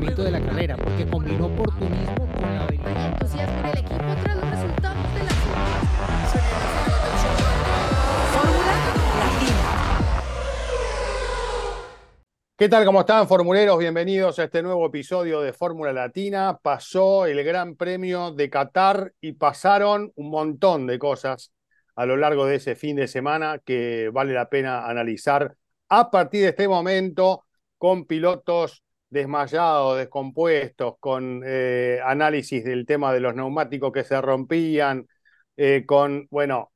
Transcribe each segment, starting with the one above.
funcionamiento de la carrera, porque combinó oportunismo con la habilidad. entusiasmo en el equipo tras los resultados de la Fórmula Latina. ¿Qué tal? ¿Cómo están, formuleros? Bienvenidos a este nuevo episodio de Fórmula Latina. Pasó el Gran Premio de Qatar y pasaron un montón de cosas a lo largo de ese fin de semana que vale la pena analizar a partir de este momento con pilotos desmayados, descompuestos, con eh, análisis del tema de los neumáticos que se rompían, eh, con, bueno,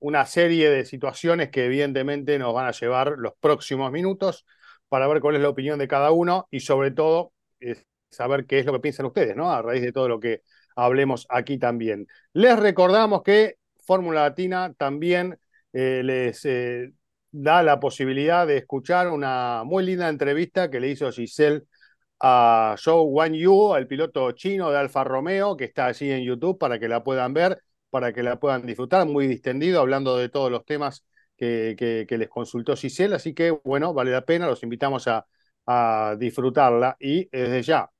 una serie de situaciones que evidentemente nos van a llevar los próximos minutos para ver cuál es la opinión de cada uno y sobre todo saber qué es lo que piensan ustedes, ¿no? A raíz de todo lo que hablemos aquí también. Les recordamos que Fórmula Latina también eh, les da la posibilidad de escuchar una muy linda entrevista que le hizo Giselle a Zhou Wan Yu, el piloto chino de Alfa Romeo, que está allí en YouTube para que la puedan ver, para que la puedan disfrutar, muy distendido, hablando de todos los temas que, que, que les consultó Giselle. Así que, bueno, vale la pena, los invitamos a, a disfrutarla y desde ya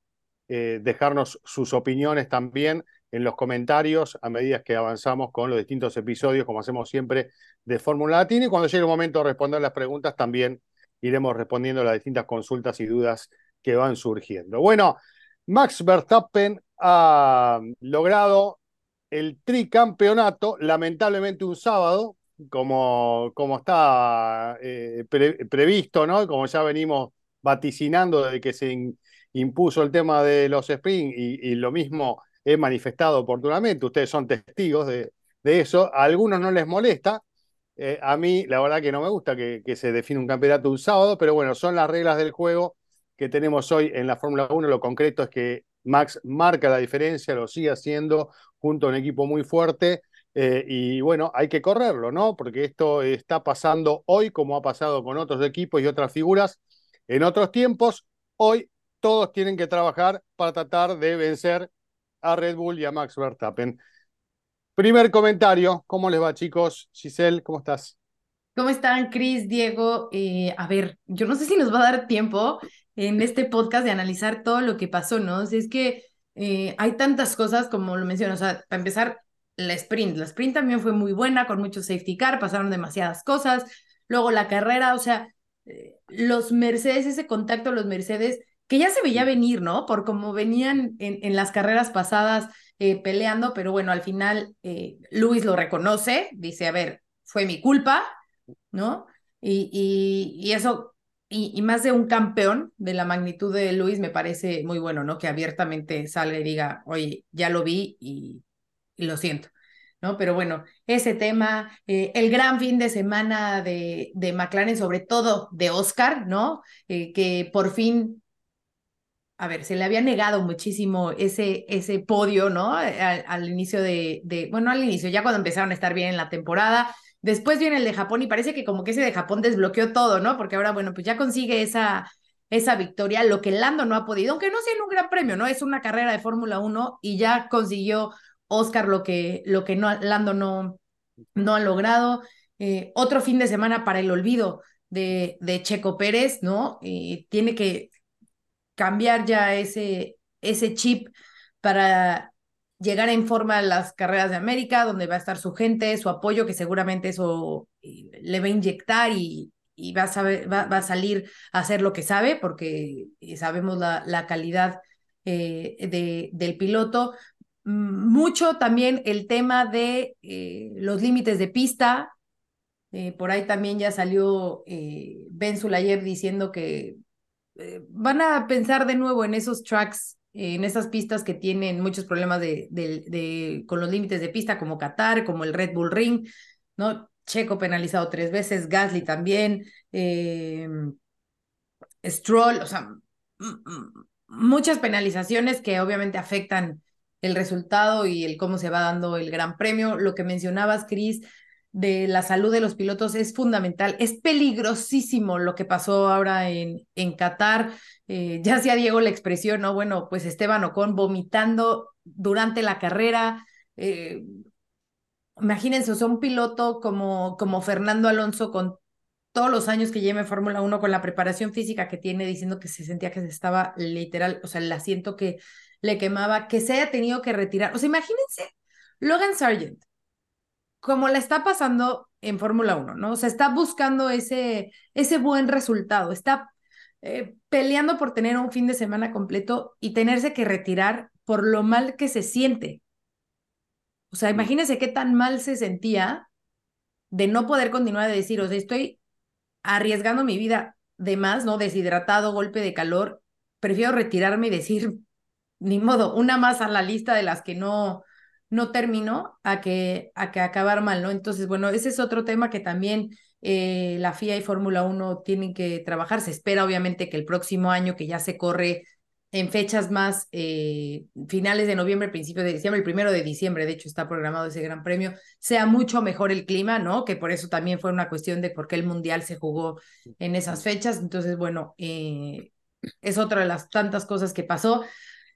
eh, dejarnos sus opiniones también en los comentarios a medida que avanzamos con los distintos episodios, como hacemos siempre, de Fórmula Latina. Y cuando llegue el momento de responder las preguntas, también iremos respondiendo las distintas consultas y dudas que van surgiendo. Bueno, Max Verstappen ha logrado el tricampeonato, lamentablemente un sábado, como, como está eh, pre, previsto, ¿no? Como ya venimos vaticinando desde que se impuso el tema de los sprint y, y, lo mismo he manifestado oportunamente, ustedes son testigos de, de eso, a algunos no les molesta, eh, a mí la verdad que no me gusta que, que, se define un campeonato un sábado, pero bueno, son las reglas del juego que tenemos hoy en la Fórmula 1, lo concreto es que Max marca la diferencia, lo sigue haciendo junto a un equipo muy fuerte. Eh, y bueno, hay que correrlo, ¿no? Porque esto está pasando hoy como ha pasado con otros equipos y otras figuras en otros tiempos. Hoy todos tienen que trabajar para tratar de vencer a Red Bull y a Max Verstappen. Primer comentario, ¿cómo les va chicos? Giselle, ¿cómo estás? ¿Cómo están, Cris, Diego? Eh, a ver, yo no sé si nos va a dar tiempo en este podcast de analizar todo lo que pasó, ¿no? Es que eh, hay tantas cosas como lo menciono, o sea, para empezar, la sprint. La sprint también fue muy buena, con mucho safety car, pasaron demasiadas cosas. Luego la carrera, o sea, eh, los Mercedes, ese contacto, los Mercedes, que ya se veía venir, ¿no? Por cómo venían en, en las carreras pasadas eh, peleando, pero bueno, al final eh, Luis lo reconoce, dice, a ver, fue mi culpa, ¿no? Y, y, y eso, y, y, más de un campeón de la magnitud de Luis me parece muy bueno, ¿no? Que abiertamente salga y diga, oye, ya lo vi y, y lo siento. ¿no? Pero bueno, ese tema, eh, el gran fin de semana de, de, McLaren, sobre todo de Oscar, ¿no? Que por fin, a ver, se le había negado muchísimo ese, ese podio, ¿no? Al, al inicio de, de, bueno, al inicio, ya cuando empezaron a estar bien en la temporada. Después viene el de Japón y parece que como que ese de Japón desbloqueó todo, ¿no? Porque ahora, bueno, pues ya consigue esa, esa victoria, lo que Lando no ha podido, aunque no sea en un gran premio, ¿no? Es una carrera de Fórmula 1 y ya consiguió Oscar lo que, lo que no, Lando no, no ha logrado. Eh, otro fin de semana para el olvido de, de Checo Pérez, ¿no? Eh, tiene que cambiar ya ese, ese chip para llegar en forma a las carreras de América, donde va a estar su gente, su apoyo, que seguramente eso eh, le va a inyectar y, y va, a saber, va, va, a salir a hacer lo que sabe, porque sabemos la, la calidad eh, de, del piloto, mucho también el tema de eh, los límites de pista. Eh, por ahí también ya salió eh, Ben Sulayev diciendo que eh, van a pensar de nuevo en esos tracks, en esas pistas que tienen muchos problemas de, de, de, con los límites de pista, como Qatar, como el Red Bull Ring, ¿no? Checo penalizado tres veces, Gasly también, Stroll, o sea, muchas penalizaciones que obviamente afectan el resultado y el cómo se va dando el Gran Premio. Lo que mencionabas, Cris, de la salud de los pilotos es fundamental. Es peligrosísimo lo que pasó ahora en, en Qatar. Eh, ya hacía Diego la expresión, ¿no? Bueno, pues Esteban Ocon vomitando durante la carrera. Eh, imagínense, o sea, un piloto como, como Fernando Alonso con todos los años que lleva en Fórmula 1 con la preparación física que tiene, diciendo que se sentía que se estaba literal, o sea, el asiento que le quemaba, que se haya tenido que retirar. O sea, imagínense Logan Sargent, como la está pasando en Fórmula 1, ¿no? O sea, está buscando ese, ese buen resultado, está eh, peleando por tener un fin de semana completo y tenerse que retirar por lo mal que se siente. O sea, imagínense qué tan mal se sentía de no poder continuar de decir, o sea, estoy arriesgando mi vida de más, ¿no? Deshidratado, golpe de calor, prefiero retirarme y decir, ni modo, una más a la lista de las que no, no terminó a que, a que acabar mal, ¿no? Entonces, bueno, ese es otro tema que también eh, la FIA y Fórmula 1 tienen que trabajar. Se espera, obviamente, que el próximo año, que ya se corre en fechas más eh, finales de noviembre, principio de diciembre, el primero de diciembre, de hecho, está programado ese gran premio, sea mucho mejor el clima, ¿no? Que por eso también fue una cuestión de por qué el Mundial se jugó en esas fechas. Entonces, bueno, eh, es otra de las tantas cosas que pasó.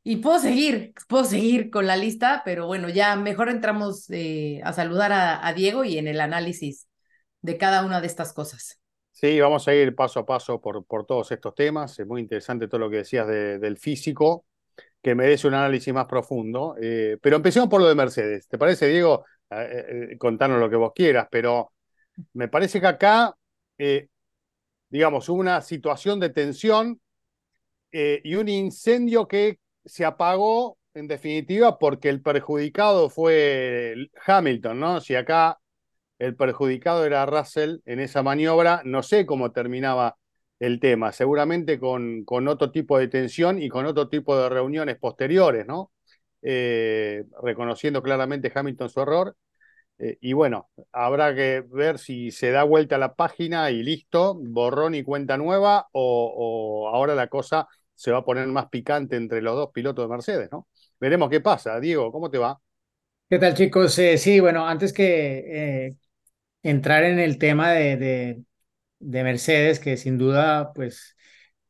Y puedo seguir, puedo seguir con la lista, pero bueno, ya mejor entramos eh, a saludar a, Diego y en el análisis de cada una de estas cosas. Sí, vamos a ir paso a paso por, por todos estos temas. Es muy interesante todo lo que decías del físico, que merece un análisis más profundo. Eh, pero empecemos por lo de Mercedes. ¿Te parece, Diego? Eh, contanos lo que vos quieras, pero me parece que acá, digamos, una situación de tensión y un incendio que se apagó en definitiva porque el perjudicado fue Hamilton, ¿no? Si acá el perjudicado era Russell en esa maniobra, no sé cómo terminaba el tema, seguramente con, con otro tipo de tensión y con otro tipo de reuniones posteriores, ¿no? Eh, reconociendo claramente Hamilton su error. Eh, y bueno, habrá que ver si se da vuelta la página y listo, borrón y cuenta nueva, o ahora la cosa se va a poner más picante entre los dos pilotos de Mercedes, ¿no? Veremos qué pasa. Diego, ¿cómo te va? ¿Qué tal, chicos? Eh, sí, bueno, antes que eh, entrar en el tema de, de, Mercedes, que sin duda, pues,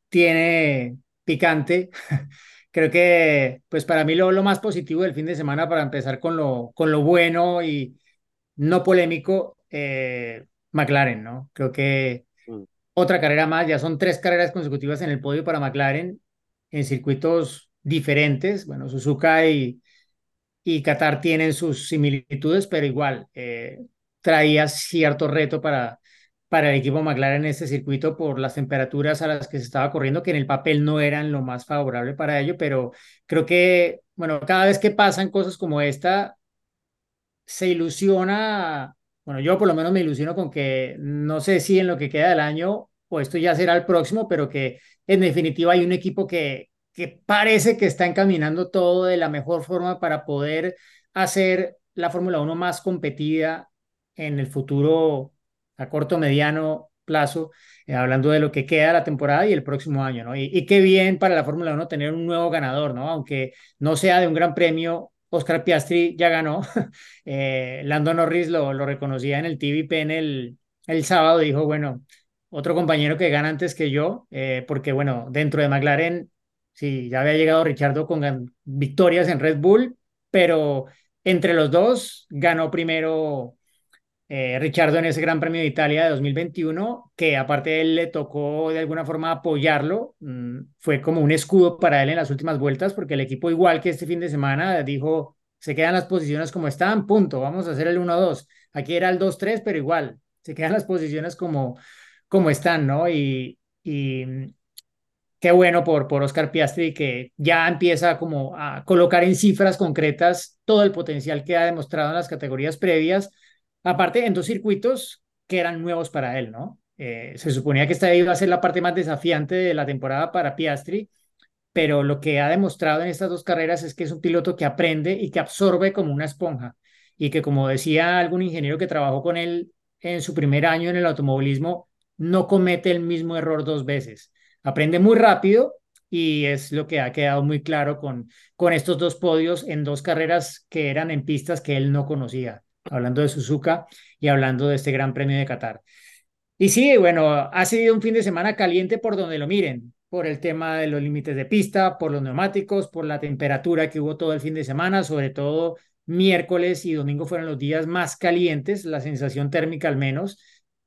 tiene picante, creo que, pues, para mí lo, lo más positivo del fin de semana, para empezar con lo, con lo bueno y no polémico, eh, McLaren, ¿no? Creo que mm. otra carrera más, ya son tres carreras consecutivas en el podio para McLaren en circuitos diferentes. Bueno, Suzuka y, y Qatar tienen sus similitudes, pero igual eh, traía cierto reto para, para el equipo McLaren en este circuito por las temperaturas a las que se estaba corriendo, que en el papel no eran lo más favorable para ello, pero creo que, bueno, cada vez que pasan cosas como esta, se ilusiona, bueno, yo por lo menos me ilusiono con que no sé si en lo que queda del año o esto ya será el próximo, pero que en definitiva hay un equipo que, que parece que está encaminando todo de la mejor forma para poder hacer la Fórmula 1 más competida en el futuro a corto, mediano plazo, eh, hablando de lo que queda la temporada y el próximo año, ¿no? Y, qué bien para la Fórmula 1 tener un nuevo ganador, ¿no? Aunque no sea de un gran premio, Oscar Piastri ya ganó, eh, Lando Norris lo, lo reconocía en el TVP en el, el sábado, dijo, bueno, otro compañero que gana antes que yo, eh, porque bueno, dentro de McLaren, sí, ya había llegado Richardo con victorias en Red Bull, pero entre los dos ganó primero eh, Richardo en ese Gran Premio de Italia de 2021, que aparte de él le tocó de alguna forma apoyarlo, mm, fue como un escudo para él en las últimas vueltas, porque el equipo igual que este fin de semana dijo, se quedan las posiciones como están, punto, vamos a hacer el 1-2. Aquí era el 2-3, pero igual, se quedan las posiciones como como están, ¿no? Y, y qué bueno por, por Oscar Piastri que ya empieza como a colocar en cifras concretas todo el potencial que ha demostrado en las categorías previas, aparte en dos circuitos que eran nuevos para él, ¿no? Eh, se suponía que esta iba a ser la parte más desafiante de la temporada para Piastri, pero lo que ha demostrado en estas dos carreras es que es un piloto que aprende y que absorbe como una esponja y que como decía algún ingeniero que trabajó con él en su primer año en el automovilismo, no comete el mismo error dos veces. Aprende muy rápido y es lo que ha quedado muy claro con, con estos dos podios en dos carreras que eran en pistas que él no conocía, hablando de Suzuka y hablando de este Gran Premio de Qatar. Y sí, bueno, ha sido un fin de semana caliente por donde lo miren, por el tema de los límites de pista, por los neumáticos, por la temperatura que hubo todo el fin de semana, sobre todo miércoles y domingo fueron los días más calientes, la sensación térmica al menos,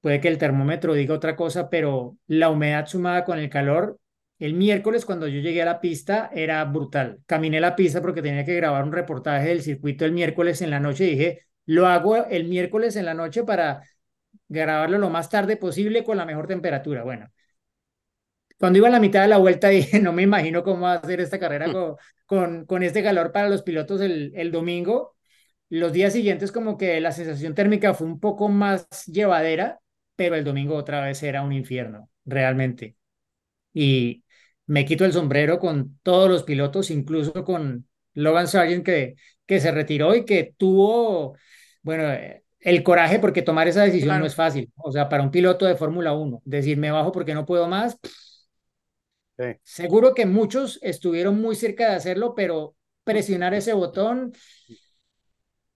puede que el termómetro diga otra cosa, pero la humedad sumada con el calor, el miércoles cuando yo llegué a la pista era brutal. Caminé la pista porque tenía que grabar un reportaje del circuito el miércoles en la noche y dije, lo hago el miércoles en la noche para grabarlo lo más tarde posible con la mejor temperatura. Bueno, cuando iba a la mitad de la vuelta dije, no me imagino cómo va a hacer esta carrera con, con, con este calor para los pilotos el, el domingo. Los días siguientes como que la sensación térmica fue un poco más llevadera, pero el domingo otra vez era un infierno, realmente. Y me quito el sombrero con todos los pilotos, incluso con Logan Sargent que, que se retiró y que tuvo, bueno, el coraje porque tomar esa decisión no es fácil. O sea, para un piloto de Fórmula 1, decir me bajo porque no puedo más, Seguro que muchos estuvieron muy cerca de hacerlo, pero presionar ese botón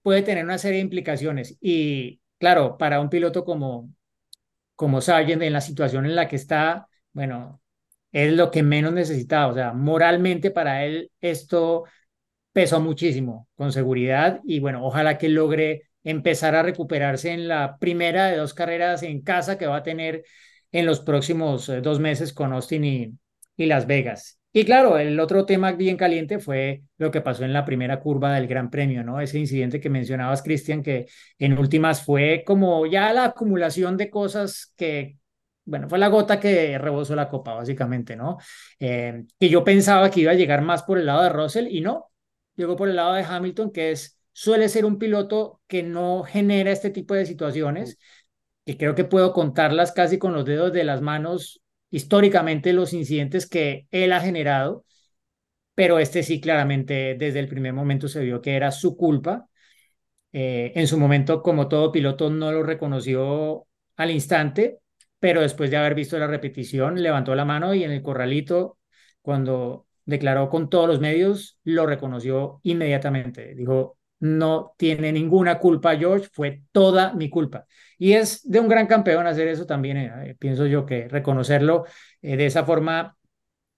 puede tener una serie de implicaciones. Y claro, para un piloto como, como Sargent, en la situación en la que está, bueno, es lo que menos necesitaba. O sea, moralmente para él esto pesó muchísimo, con seguridad. Y bueno, ojalá que logre empezar a recuperarse en la primera de dos carreras en casa que va a tener en los próximos eh, dos meses con Austin y, y Las Vegas. Y claro, el otro tema bien caliente fue lo que pasó en la primera curva del Gran Premio, ¿no? Ese incidente que mencionabas, Cristian, que en últimas fue como ya la acumulación de cosas que, bueno, fue la gota que rebosó la copa, básicamente, ¿no? Eh, que yo pensaba que iba a llegar más por el lado de Russell y no, llegó por el lado de Hamilton, que es, suele ser un piloto que no genera este tipo de situaciones, y creo que puedo contarlas casi con los dedos de las manos históricamente los incidentes que él ha generado, pero este sí claramente desde el primer momento se vio que era su culpa. Eh, en su momento, como todo piloto, no lo reconoció al instante, pero después de haber visto la repetición, levantó la mano y en el corralito, cuando declaró con todos los medios, lo reconoció inmediatamente. Dijo, no tiene ninguna culpa George, fue toda mi culpa. Y es de un gran campeón hacer eso también, eh, pienso yo que reconocerlo eh, de esa forma,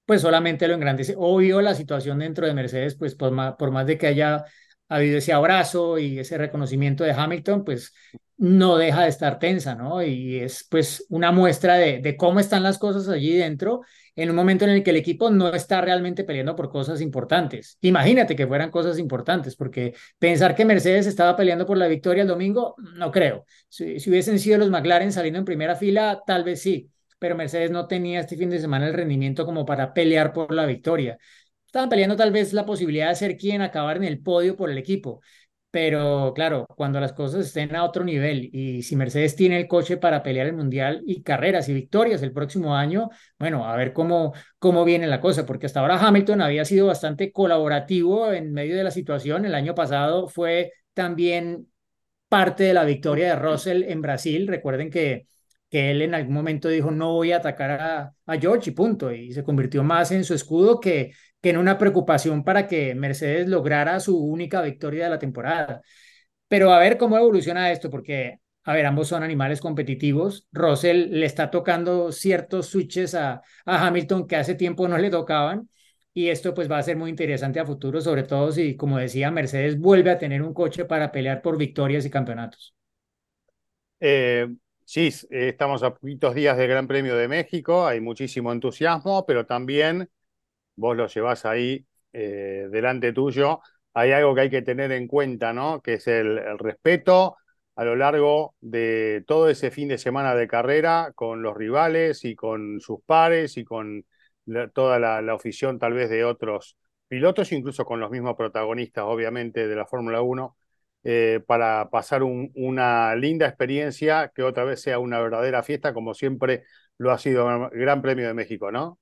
pues solamente lo engrandece. Obvio, la situación dentro de Mercedes, pues por más, de que haya habido ese abrazo y ese reconocimiento de Hamilton, pues no deja de estar tensa, ¿no? Y es pues una muestra de cómo están las cosas allí dentro en un momento en el que el equipo no está realmente peleando por cosas importantes. Imagínate que fueran cosas importantes, porque pensar que Mercedes estaba peleando por la victoria el domingo, no creo. Si, hubiesen sido los McLaren saliendo en primera fila, tal vez sí, pero Mercedes no tenía este fin de semana el rendimiento como para pelear por la victoria. Estaban peleando tal vez la posibilidad de ser quien acabar en el podio por el equipo. Pero claro, cuando las cosas estén a otro nivel y si Mercedes tiene el coche para pelear el Mundial y carreras y victorias el próximo año, bueno, a ver cómo, cómo viene la cosa, porque hasta ahora Hamilton había sido bastante colaborativo en medio de la situación. El año pasado fue también parte de la victoria de Russell en Brasil. Recuerden que, que él en algún momento dijo no voy a atacar a, a George y punto, y se convirtió más en su escudo que, que en una preocupación para que Mercedes lograra su única victoria de la temporada. Pero a ver cómo evoluciona esto, porque, a ver, ambos son animales competitivos. Russell le está tocando ciertos switches a, a Hamilton que hace tiempo no le tocaban. Y esto pues va a ser muy interesante a futuro, sobre todo si, como decía, Mercedes vuelve a tener un coche para pelear por victorias y campeonatos. Eh, sí, estamos a poquitos días del Gran Premio de México, hay muchísimo entusiasmo, pero también vos lo llevas ahí eh, delante tuyo, hay algo que hay que tener en cuenta, ¿no? Que es el, respeto a lo largo de todo ese fin de semana de carrera con los rivales y con sus pares y con toda la, la afición tal vez de otros pilotos, incluso con los mismos protagonistas, obviamente, de la Fórmula 1, eh, para pasar una linda experiencia que otra vez sea una verdadera fiesta, como siempre lo ha sido el Gran Premio de México, ¿no?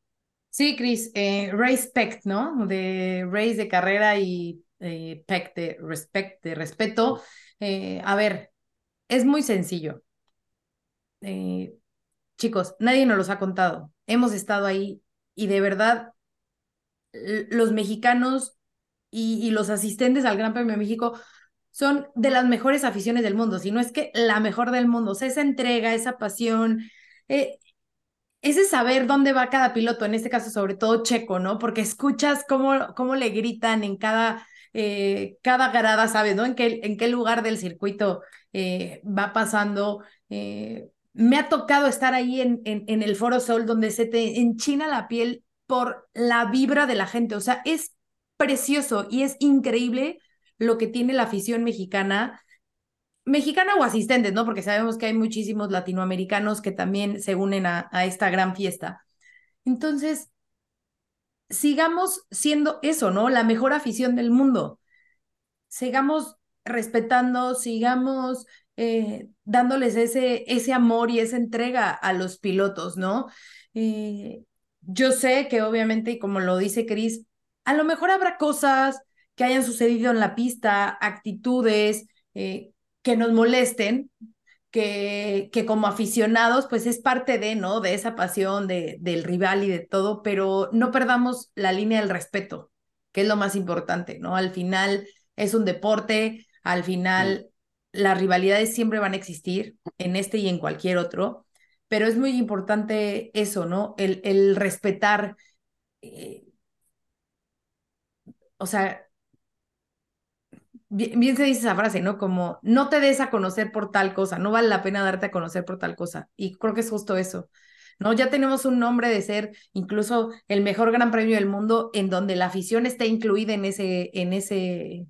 Sí, Chris, eh, respect, ¿no? De race de carrera y eh, pect de respect, de respeto. Eh, a ver, es muy sencillo. Eh, chicos, nadie nos los ha contado. Hemos estado ahí y de verdad los mexicanos y, los asistentes al Gran Premio de México son de las mejores aficiones del mundo, si no es que la mejor del mundo. O esa entrega, esa pasión, eh, ese saber dónde va cada piloto, en este caso sobre todo Checo, ¿no? Porque escuchas cómo, cómo le gritan en cada, eh, cada grada, ¿sabes? ¿no? En qué, en qué lugar del circuito eh, va pasando. Eh, me ha tocado estar ahí en, en, en el Foro Sol donde se te enchina la piel por la vibra de la gente. O sea, es precioso y es increíble lo que tiene la afición mexicana, mexicana o asistentes, ¿no? Porque sabemos que hay muchísimos latinoamericanos que también se unen a, a esta gran fiesta. Entonces, sigamos siendo eso, ¿no? La mejor afición del mundo. Sigamos respetando, sigamos eh, dándoles ese, ese amor y esa entrega a los pilotos, ¿no? Eh, yo sé que obviamente, y como lo dice Cris, a lo mejor habrá cosas que hayan sucedido en la pista, actitudes eh, que nos molesten, que, que como aficionados, pues es parte de, ¿no? De esa pasión de, del rival y de todo, pero no perdamos la línea del respeto, que es lo más importante, ¿no? Al final es un deporte, al final las rivalidades siempre van a existir en este y en cualquier otro, pero es muy importante eso, ¿no? El, el respetar, eh, o sea, bien, se dice esa frase, ¿no? Como no te des a conocer por tal cosa, no vale la pena darte a conocer por tal cosa. Y creo que es justo eso. ¿no? Ya tenemos un nombre de ser incluso el mejor gran premio del mundo en donde la afición está incluida en ese, en ese,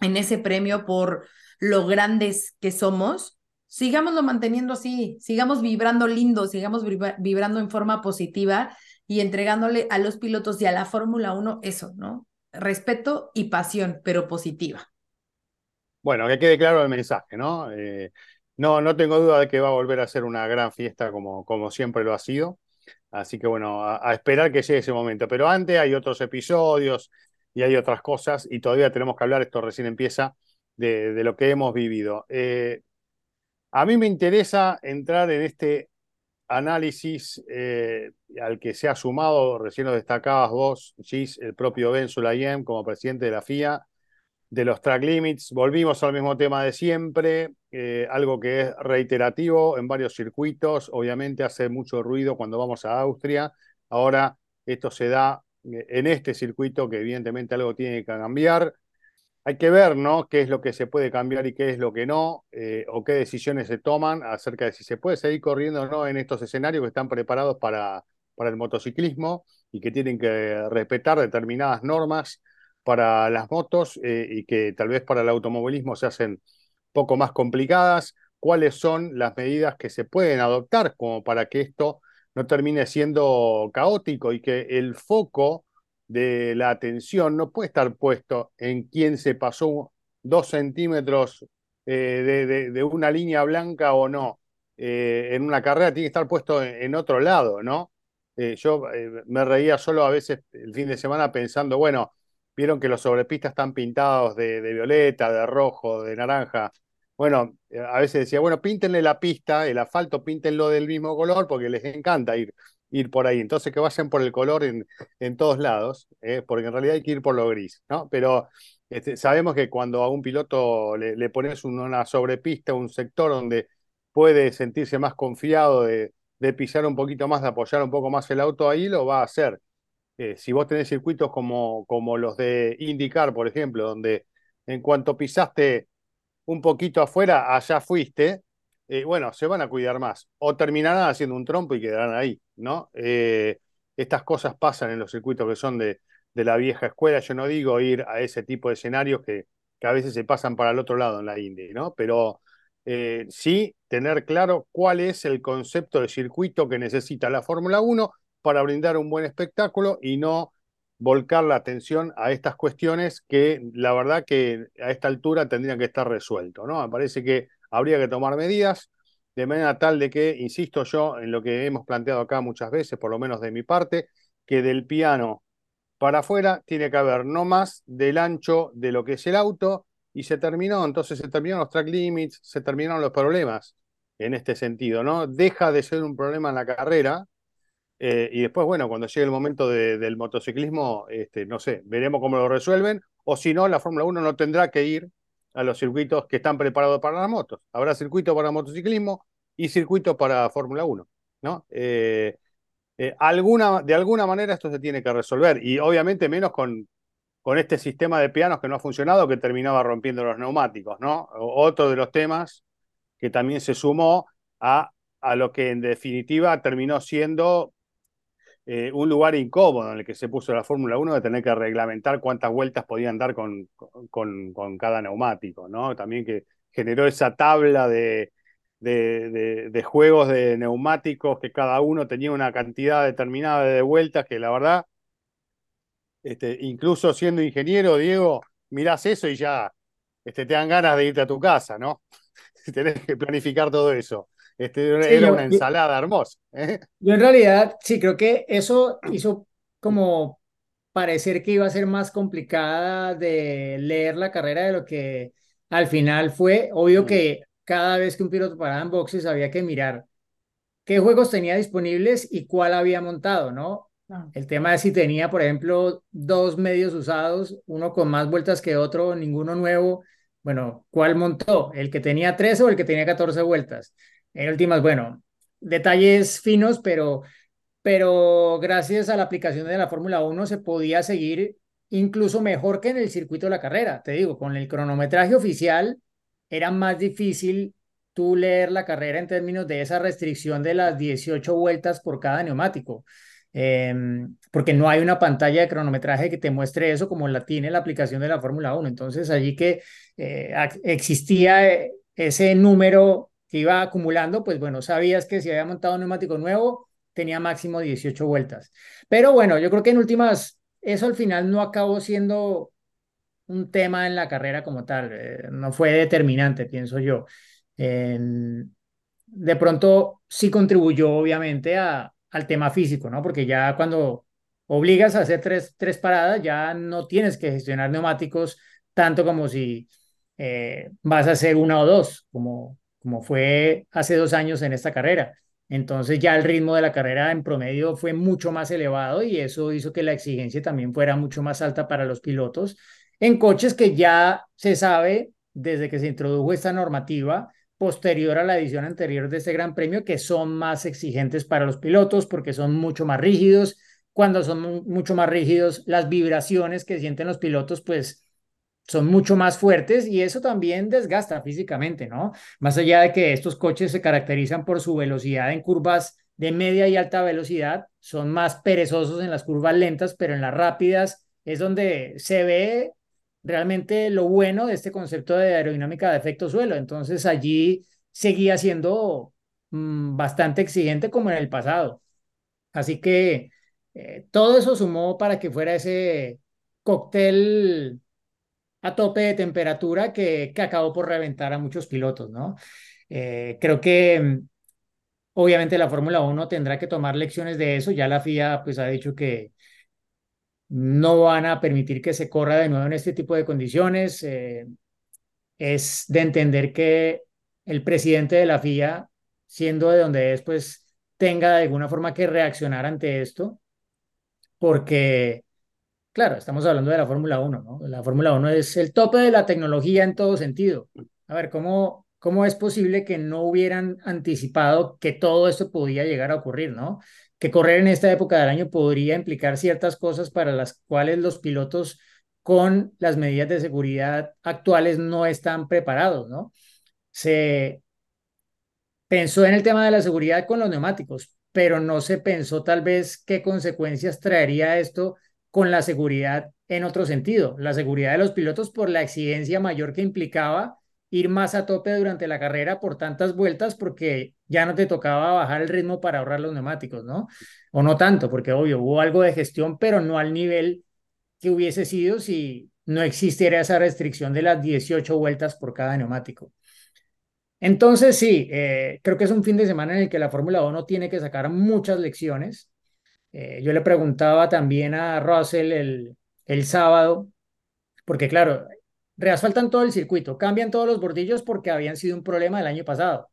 en ese premio por lo grandes que somos. Sigámoslo manteniendo así, sigamos vibrando lindo, sigamos vibrando en forma positiva y entregándole a los pilotos y a la Fórmula 1 eso, ¿no? Respeto y pasión, pero positiva. Bueno, que quede claro el mensaje, ¿no? Eh, no, no tengo duda de que va a volver a ser una gran fiesta como, como siempre lo ha sido. Así que bueno, a, esperar que llegue ese momento. Pero antes hay otros episodios y hay otras cosas y todavía tenemos que hablar, esto recién empieza, de, lo que hemos vivido. Eh, a mí me interesa entrar en este análisis eh, al que se ha sumado, recién lo destacabas vos, Gis, el propio Ben Sulayem como presidente de la FIA, de los track limits. Volvimos al mismo tema de siempre, eh, algo que es reiterativo en varios circuitos. Obviamente hace mucho ruido cuando vamos a Austria. Ahora esto se da eh, en este circuito que evidentemente algo tiene que cambiar. Hay que ver, ¿no? Qué es lo que se puede cambiar y qué es lo que no, eh, o qué decisiones se toman acerca de si se puede seguir corriendo o no en estos escenarios que están preparados para, para el motociclismo y que tienen que respetar determinadas normas para las motos eh, y que tal vez para el automovilismo se hacen poco más complicadas, cuáles son las medidas que se pueden adoptar como para que esto no termine siendo caótico y que el foco de la atención no puede estar puesto en quién se pasó dos centímetros eh, de, una línea blanca o no. Eh, en una carrera tiene que estar puesto en, otro lado, ¿no? yo me reía solo a veces el fin de semana pensando, bueno, vieron que los sobrepistas están pintados de, violeta, de rojo, de naranja. Bueno, eh, a veces decía, bueno, píntenle la pista, el asfalto, píntenlo del mismo color porque les encanta ir, ir por ahí. Entonces que vayan por el color en, en todos lados, eh, porque en realidad hay que ir por lo gris, ¿no? Pero este, sabemos que cuando a un piloto le, pones una sobrepista, un sector donde puede sentirse más confiado de pisar un poquito más, de apoyar un poco más el auto ahí, lo va a hacer. Eh, si vos tenés circuitos como, como los de IndyCar, por ejemplo, donde en cuanto pisaste un poquito afuera, allá fuiste, eh, bueno, se van a cuidar más. O terminarán haciendo un trompo y quedarán ahí, ¿no? Eh, estas cosas pasan en los circuitos que son de, de, la vieja escuela. Yo no digo ir a ese tipo de escenarios que, que a veces se pasan para el otro lado en la Indy, ¿no? Pero sí tener claro cuál es el concepto de circuito que necesita la Fórmula 1 para brindar un buen espectáculo y no volcar la atención a estas cuestiones que la verdad que a esta altura tendrían que estar resueltos, ¿no? Me parece que habría que tomar medidas de manera tal de que, insisto yo, en lo que hemos planteado acá muchas veces, por lo menos de mi parte, que del piano para afuera tiene que haber no más del ancho de lo que es el auto y se terminó, entonces se terminaron los track limits, se terminaron los problemas en este sentido, ¿no? Deja de ser un problema en la carrera, eh, y después, bueno, cuando llegue el momento del motociclismo, este, no sé, veremos cómo lo resuelven. O si no, la Fórmula 1 no tendrá que ir a los circuitos que están preparados para las motos. Habrá circuito para motociclismo y circuito para Fórmula 1. ¿no? Eh, eh, de alguna manera esto se tiene que resolver. Y obviamente menos con, con este sistema de pianos que no ha funcionado, que terminaba rompiendo los neumáticos. ¿no? Otro de los temas que también se sumó a a lo que en definitiva terminó siendo eh, un lugar incómodo en el que se puso la Fórmula 1 de tener que reglamentar cuántas vueltas podían dar con, con, cada neumático, ¿no? También que generó esa tabla de, de, de, juegos de neumáticos que cada uno tenía una cantidad determinada de vueltas que la verdad, este, incluso siendo ingeniero, Diego, mirás eso y ya este, te dan ganas de irte a tu casa, ¿no? Tenés que planificar todo eso. Este, era una ensalada hermosa. ¿eh? Yo en realidad sí creo que eso hizo como parecer que iba a ser más complicada de leer la carrera de lo que al final fue. Obvio mm. que cada vez que un piloto paraba en boxes había que mirar qué juegos tenía disponibles y cuál había montado, ¿no? El tema es si tenía, por ejemplo, dos medios usados, uno con más vueltas que otro, ninguno nuevo. Bueno, ¿cuál montó? ¿El que tenía 13 o el que tenía 14 vueltas? En últimas, bueno, detalles finos, pero, pero gracias a la aplicación de la Fórmula 1 se podía seguir incluso mejor que en el circuito de la carrera. Te digo, con el cronometraje oficial era más difícil tú leer la carrera en términos de esa restricción de las 18 vueltas por cada neumático. Em, porque no hay una pantalla de cronometraje que te muestre eso como la tiene la aplicación de la Fórmula 1. Entonces allí que eh, existía ese número que iba acumulando, pues bueno, sabías que si había montado un neumático nuevo, tenía máximo 18 vueltas. Pero bueno, yo creo que en últimas, eso al final no acabó siendo un tema en la carrera como tal, eh, no fue determinante, pienso yo. de pronto sí contribuyó obviamente a, al tema físico, ¿no? Porque ya cuando obligas a hacer tres, tres paradas, ya no tienes que gestionar neumáticos tanto como si eh, vas a hacer una o dos, como, como fue hace dos años en esta carrera. Entonces ya el ritmo de la carrera en promedio fue mucho más elevado y eso hizo que la exigencia también fuera mucho más alta para los pilotos en coches que ya se sabe desde que se introdujo esta normativa posterior a la edición anterior de este Gran Premio que son más exigentes para los pilotos porque son mucho más rígidos. Cuando son mucho más rígidos, las vibraciones que sienten los pilotos pues son mucho más fuertes y eso también desgasta físicamente, ¿no? Más allá de que estos coches se caracterizan por su velocidad en curvas de media y alta velocidad, son más perezosos en las curvas lentas, pero en las rápidas es donde se ve realmente lo bueno de este concepto de aerodinámica de efecto suelo. Entonces allí seguía siendo mm, bastante exigente como en el pasado. Así que eh, todo eso sumó para que fuera ese cóctel a tope de temperatura que, que acabó por reventar a muchos pilotos, ¿no? Eh, creo que mm, obviamente la Fórmula 1 tendrá que tomar lecciones de eso. Ya la FIA pues ha dicho que no van a permitir que se corra de nuevo en este tipo de condiciones. Eh, es de entender que el presidente de la FIA, siendo de donde es, pues tenga de alguna forma que reaccionar ante esto, porque, claro, estamos hablando de la Fórmula 1, ¿no? La Fórmula 1 es el tope de la tecnología en todo sentido. A ver, ¿cómo, cómo es posible que no hubieran anticipado que todo esto podía llegar a ocurrir, ¿no? que correr en esta época del año podría implicar ciertas cosas para las cuales los pilotos con las medidas de seguridad actuales no están preparados, ¿no? Se pensó en el tema de la seguridad con los neumáticos, pero no se pensó tal vez qué consecuencias traería esto con la seguridad en otro sentido, la seguridad de los pilotos por la exigencia mayor que implicaba ir más a tope durante la carrera por tantas vueltas porque ya no te tocaba bajar el ritmo para ahorrar los neumáticos, ¿no? O no tanto, porque obvio, hubo algo de gestión, pero no al nivel que hubiese sido si no existiera esa restricción de las 18 vueltas por cada neumático. Entonces, sí, eh, creo que es un fin de semana en el que la Fórmula 1 tiene que sacar muchas lecciones. Eh, yo le preguntaba también a Russell el, el sábado, porque claro, reasfaltan todo el circuito, cambian todos los bordillos porque habían sido un problema del año pasado.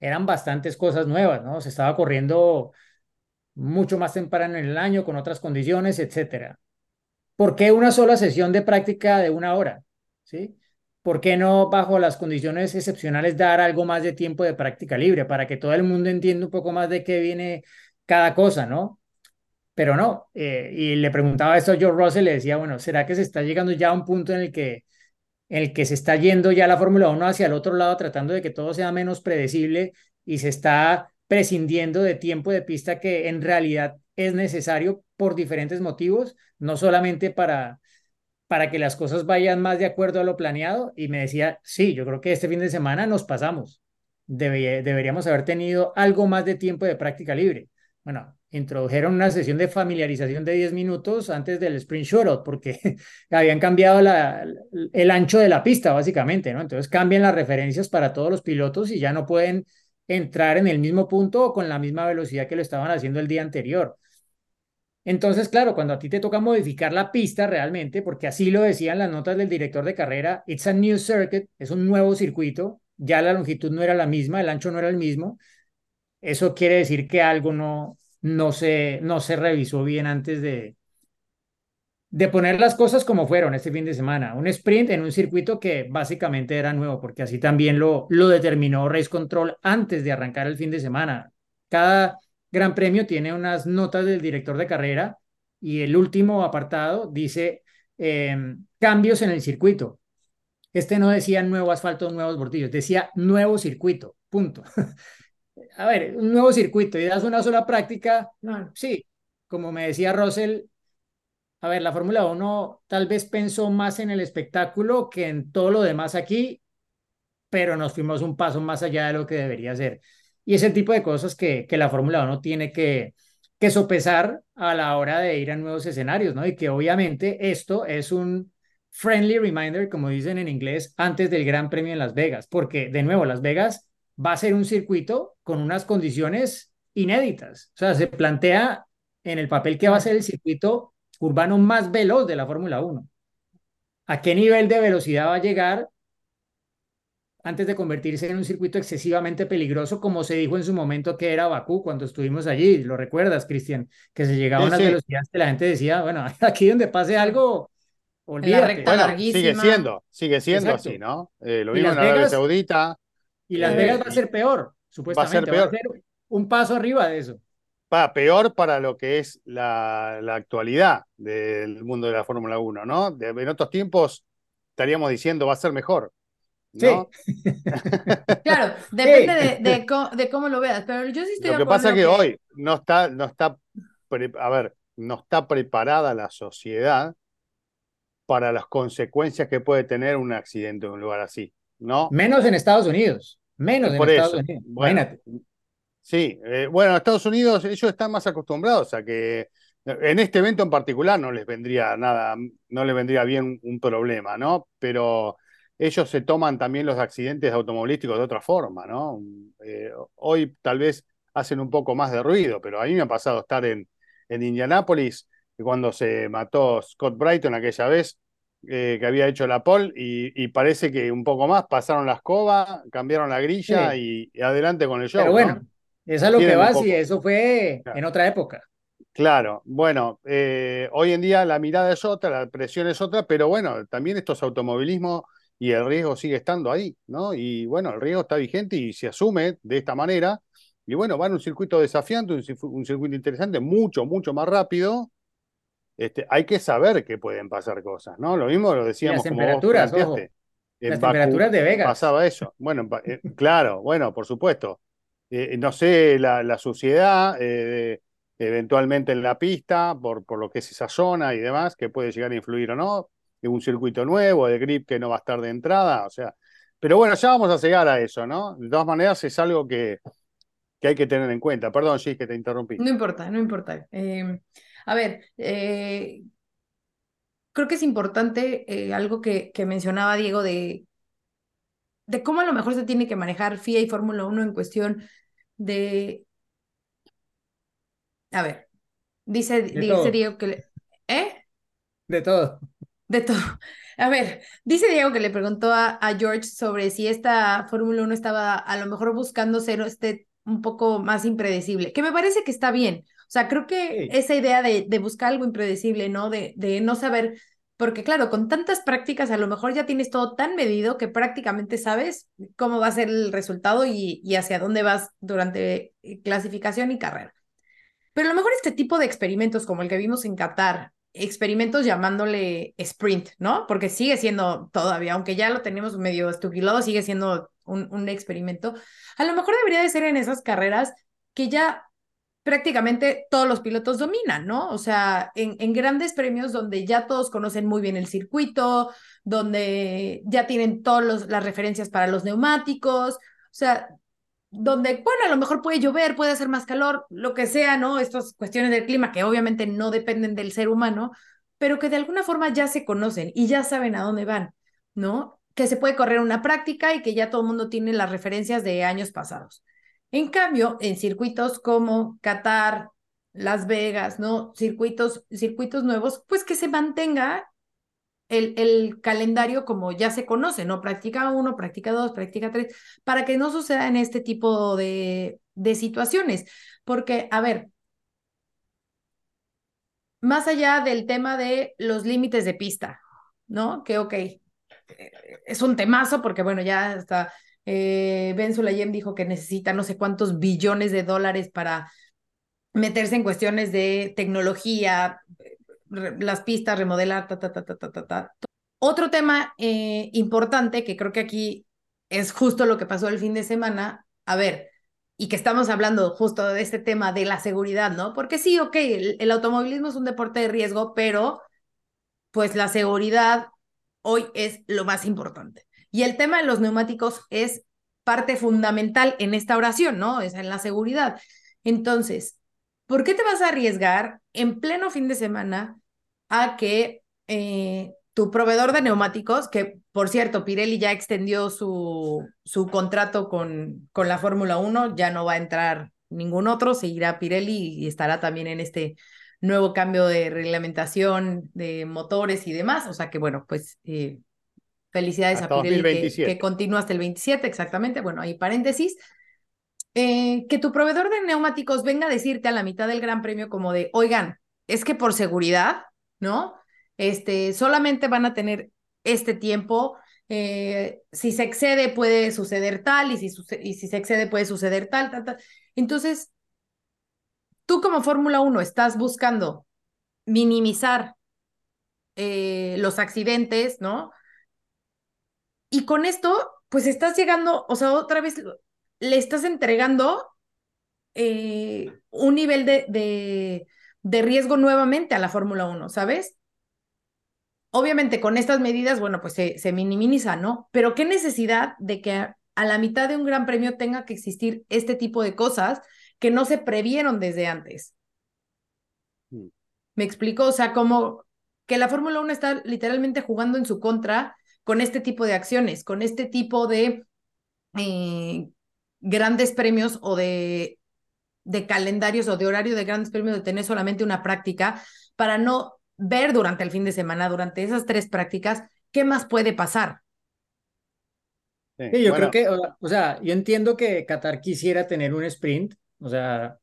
Eran bastantes cosas nuevas, ¿no? Se estaba corriendo mucho más temprano en el año, con otras condiciones, etcétera. ¿Por qué una sola sesión de práctica de una hora? ¿Sí? ¿Por qué no, bajo las condiciones excepcionales, dar algo más de tiempo de práctica libre para que todo el mundo entienda un poco más de qué viene cada cosa, ¿no? pero no. Eh, y le preguntaba esto a George Russell, le decía, bueno, ¿será que se está llegando ya a un punto en el que, el que se está yendo ya la Fórmula 1 hacia el otro lado, tratando de que todo sea menos predecible y se está prescindiendo de tiempo de pista que en realidad es necesario por diferentes motivos, no solamente para, para que las cosas vayan más de acuerdo a lo planeado. Y me decía, sí, yo creo que este fin de semana nos pasamos. deberíamos haber tenido algo más de tiempo de práctica libre. Bueno, introdujeron una sesión de familiarización de 10 minutos antes del sprint shootout porque habían cambiado el ancho de la pista, básicamente, ¿no? Entonces cambian las referencias para todos los pilotos y ya no pueden entrar en el mismo punto o con la misma velocidad que lo estaban haciendo el día anterior. Entonces, claro, cuando a ti te toca modificar la pista realmente, porque así lo decían las notas del director de carrera, it's a new circuit, es un nuevo circuito, ya la longitud no era la misma, el ancho no era el mismo, eso quiere decir que algo no, no, se, no se revisó bien antes de, de poner las cosas como fueron este fin de semana. Un sprint en un circuito que básicamente era nuevo, porque así también lo, lo determinó Race Control antes de arrancar el fin de semana. Cada gran premio tiene unas notas del director de carrera y el último apartado dice em, cambios en el circuito. Este no decía nuevo asfalto, nuevos bordillos, decía nuevo circuito, punto. A ver, un nuevo circuito y das una sola práctica, sí, como me decía Russell, a ver, la Fórmula 1 tal vez pensó más en el espectáculo que en todo lo demás aquí, pero nos fuimos un paso más allá de lo que debería ser. Y ese tipo de cosas que, que la Fórmula 1 tiene que, que sopesar a la hora de ir a nuevos escenarios, ¿no? Y que obviamente esto es un friendly reminder, como dicen en inglés, antes del Gran Premio en Las Vegas, porque de nuevo, Las Vegas va a ser un circuito con unas condiciones inéditas. O sea, se plantea en el papel que va a ser el circuito urbano más veloz de la Fórmula 1. ¿A qué nivel de velocidad va a llegar antes de convertirse en un circuito excesivamente peligroso, como se dijo en su momento que era Bakú cuando estuvimos allí? ¿Lo recuerdas, Cristian? Que se llegaba a unas velocidades que la gente decía, bueno, aquí donde pase algo, olvídate. sigue siendo, sigue siendo así, ¿no? Eh, lo mismo en Arabia Saudita. Y Las Vegas va a ser peor, supuestamente. Va a ser, un paso arriba de eso. Va, peor para lo que es la, actualidad del mundo de la Fórmula 1, ¿no? en otros tiempos estaríamos diciendo va a ser mejor. ¿no? Sí. claro, depende De, cómo, lo veas, pero yo sí estoy Lo que pasa es que, hoy no está, no está, a ver, no está preparada la sociedad para las consecuencias que puede tener un accidente en un lugar así. ¿No? Menos en Estados Unidos, menos en Estados Unidos. Imagínate. Sí, eh, bueno, en Estados Unidos ellos están más acostumbrados a que en este evento en particular no les vendría nada, no les vendría bien un problema, ¿no? Pero ellos se toman también los accidentes automovilísticos de otra forma, ¿no? Eh, hoy tal vez hacen un poco más de ruido, pero a mí me ha pasado estar en, en Indianápolis, cuando se mató Scott Brighton aquella vez, eh, que había hecho la pole y, parece que un poco más pasaron la escoba, cambiaron la grilla y, adelante con el show. Pero bueno, es a lo que vas y eso fue en otra época. Claro, bueno, eh, hoy en día la mirada es otra, la presión es otra, pero bueno, también esto es automovilismo y el riesgo sigue estando ahí, ¿no? Y bueno, el riesgo está vigente y se asume de esta manera. Y bueno, va en un circuito desafiante, un, un circuito interesante, mucho, mucho más rápido, este, hay que saber que pueden pasar cosas, ¿no? Lo mismo lo decíamos las temperaturas, ojo. las temperaturas de Vegas. Pasaba eso. Bueno, eh, claro, bueno, por supuesto. Eh, no sé, la, suciedad eh, eventualmente en la pista, por, por lo que es esa zona y demás, que puede llegar a influir o no. Un circuito nuevo, de grip que no va a estar de entrada, o sea. Pero bueno, ya vamos a llegar a eso, ¿no? De todas maneras, es algo que, que hay que tener en cuenta. Perdón, Gis, que te interrumpí. No importa, no importa. A ver, eh, creo que es importante eh, algo que, que, mencionaba Diego de, de cómo a lo mejor se tiene que manejar FIA y Fórmula 1 en cuestión de... A ver, dice, dice Diego que... Le... ¿Eh? De todo. De todo. A ver, dice Diego que le preguntó a, a George sobre si esta Fórmula 1 estaba a lo mejor buscando ser este un poco más impredecible, que me parece que está bien. O sea, creo que esa idea de, de, buscar algo impredecible, ¿no? De, de no saber, porque claro, con tantas prácticas a lo mejor ya tienes todo tan medido que prácticamente sabes cómo va a ser el resultado y, y hacia dónde vas durante eh, clasificación y carrera. Pero a lo mejor este tipo de experimentos como el que vimos en Qatar, experimentos llamándole sprint, ¿no? Porque sigue siendo todavía, aunque ya lo tenemos medio estupilado, sigue siendo un, un experimento. A lo mejor debería de ser en esas carreras que ya prácticamente todos los pilotos dominan, ¿no? O sea, en, en, grandes premios donde ya todos conocen muy bien el circuito, donde ya tienen todas las referencias para los neumáticos, o sea, donde, bueno, a lo mejor puede llover, puede hacer más calor, lo que sea, ¿no? Estas cuestiones del clima que obviamente no dependen del ser humano, pero que de alguna forma ya se conocen y ya saben a dónde van, ¿no? Que se puede correr una práctica y que ya todo el mundo tiene las referencias de años pasados. En cambio, en circuitos como Qatar, Las Vegas, ¿no? Circuitos, circuitos nuevos, pues que se mantenga el, el, calendario como ya se conoce, ¿no? Práctica uno, práctica dos, práctica tres, para que no suceda en este tipo de, de situaciones. Porque, a ver, más allá del tema de los límites de pista, ¿no? Que, ok, es un temazo porque, bueno, ya está eh, ben Sulayem dijo que necesita no sé cuántos billones de dólares para meterse en cuestiones de tecnología, las pistas, remodelar, ta, ta, ta, ta, ta, ta. Otro tema eh, importante que creo que aquí es justo lo que pasó el fin de semana, a ver, y que estamos hablando justo de este tema de la seguridad, ¿no? Porque sí, ok, el, el automovilismo es un deporte de riesgo, pero pues la seguridad hoy es lo más importante. Y el tema de los neumáticos es parte fundamental en esta oración, ¿no? Es en la seguridad. Entonces, ¿por qué te vas a arriesgar en pleno fin de semana a que eh, tu proveedor de neumáticos, que por cierto, Pirelli ya extendió su, su contrato con, con la Fórmula 1, ya no va a entrar ningún otro, seguirá Pirelli y estará también en este nuevo cambio de reglamentación de motores y demás. O sea que, bueno, pues eh, Felicidades a Pirelli que, continúa hasta el 27, exactamente. Bueno, ahí paréntesis. Eh, que tu proveedor de neumáticos venga a decirte a la mitad del Gran Premio como de, oigan, es que por seguridad, ¿no? Este, solamente van a tener este tiempo. Eh, si se excede puede suceder tal y si, y si se excede puede suceder tal, tal, tal. Entonces, tú como Fórmula 1 estás buscando minimizar eh, los accidentes, ¿no? Y con esto, pues estás llegando, o sea, otra vez le estás entregando eh, un nivel de, de, de riesgo nuevamente a la Fórmula 1, ¿sabes? Obviamente con estas medidas, bueno, pues se, se minimiza, ¿no? Pero qué necesidad de que a, a la mitad de un gran premio tenga que existir este tipo de cosas que no se previeron desde antes. Mm. ¿Me explico? O sea, como que la Fórmula 1 está literalmente jugando en su contra con este tipo de acciones, con este tipo de eh, grandes premios o de, de calendarios o de horario de grandes premios de tener solamente una práctica para no ver durante el fin de semana, durante esas tres prácticas, qué más puede pasar. Sí, yo creo que, o sea, yo entiendo que Qatar quisiera tener un sprint, o sea,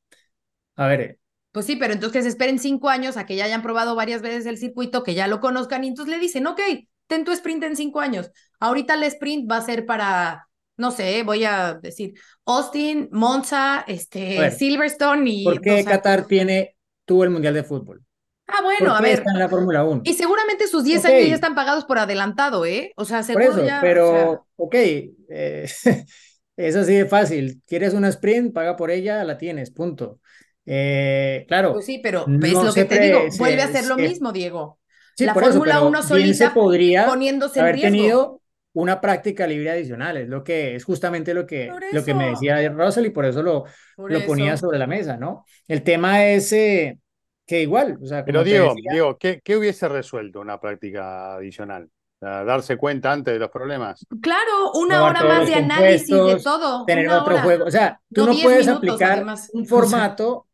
a ver. Pues sí, pero entonces que se esperen cinco años a que ya hayan probado varias veces el circuito, que ya lo conozcan y entonces le dicen, ok, ten tu sprint en cinco años. Ahorita el sprint va a ser para, no sé, voy a decir, Austin, Monza, este, Silverstone y... ¿Por qué Qatar tiene, tuvo el Mundial de Fútbol? Ah, bueno, a ver. Está en la Fórmula 1. Y seguramente sus 10 años ya están pagados por adelantado, ¿eh? O sea, seguro por eso, ya, Pero, o sea... ok, eh, es así de fácil. ¿Quieres una sprint? Paga por ella, la tienes, punto. Eh, claro. Pues sí, pero no es lo que te digo, vuelve a hacer lo mismo, Diego. Sí, la Fórmula eso, 1 solita se podría poniéndose haber en riesgo. tenido una práctica libre adicional, es lo que es justamente lo que, lo que me decía Russell y por eso lo, por lo eso. ponía sobre la mesa, ¿no? El tema es eh, que igual, o sea, Pero Diego, decía, Diego ¿qué, ¿qué hubiese resuelto una práctica adicional? Darse cuenta antes de los problemas. Claro, una hora más de análisis de todo. tener una otro hora. juego, o sea, tú No no 10 puedes minutos, aplicar además. un formato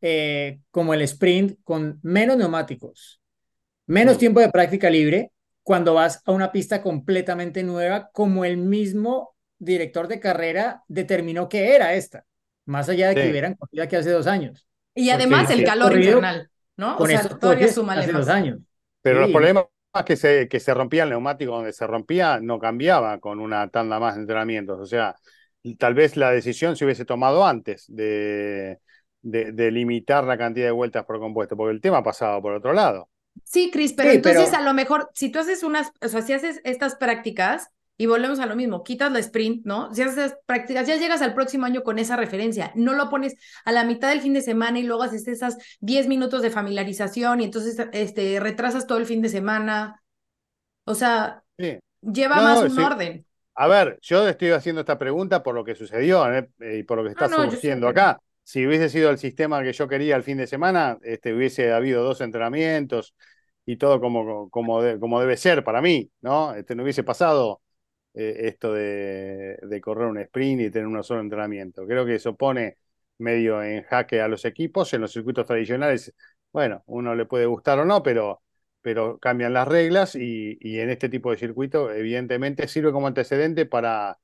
eh, como el sprint con menos neumáticos, menos tiempo de práctica libre cuando vas a una pista completamente nueva, como el mismo director de carrera determinó que era esta, más allá de que hubieran corrido aquí hace dos años. Y además el calor infernal, ¿no? O Con sea, estos todavía súmale hace más. dos años. Pero los problemas que se, que se rompía el neumático donde se rompía no cambiaba con una tanda más de entrenamientos. O sea, tal vez la decisión se hubiese tomado antes de, de, de limitar la cantidad de vueltas por compuesto, porque el tema pasaba por otro lado. Sí, Cris, pero Sí, entonces pero- a lo mejor, si tú haces unas, o sea, si haces estas prácticas y volvemos a lo mismo, quitas la sprint, ¿no? Si haces prácticas, ya llegas al próximo año con esa referencia, no lo pones a la mitad del fin de semana y luego haces esas 10 minutos de familiarización y entonces este, retrasas todo el fin de semana. O sea, Sí. lleva No, más no, un sí. orden. A ver, yo estoy haciendo esta pregunta por lo que sucedió ¿eh? y por lo que está Ah, no, yo surgiendo acá. Si hubiese sido el sistema que yo quería el fin de semana, este, hubiese habido dos entrenamientos y todo como, como, de- como debe ser para mí, ¿no? Este, no hubiese pasado eh, esto de, de correr un sprint y tener un solo entrenamiento. Creo que eso pone medio en jaque a los equipos. En los circuitos tradicionales, bueno, uno le puede gustar o no, pero, pero cambian las reglas y, y en este tipo de circuito, evidentemente, sirve como antecedente para,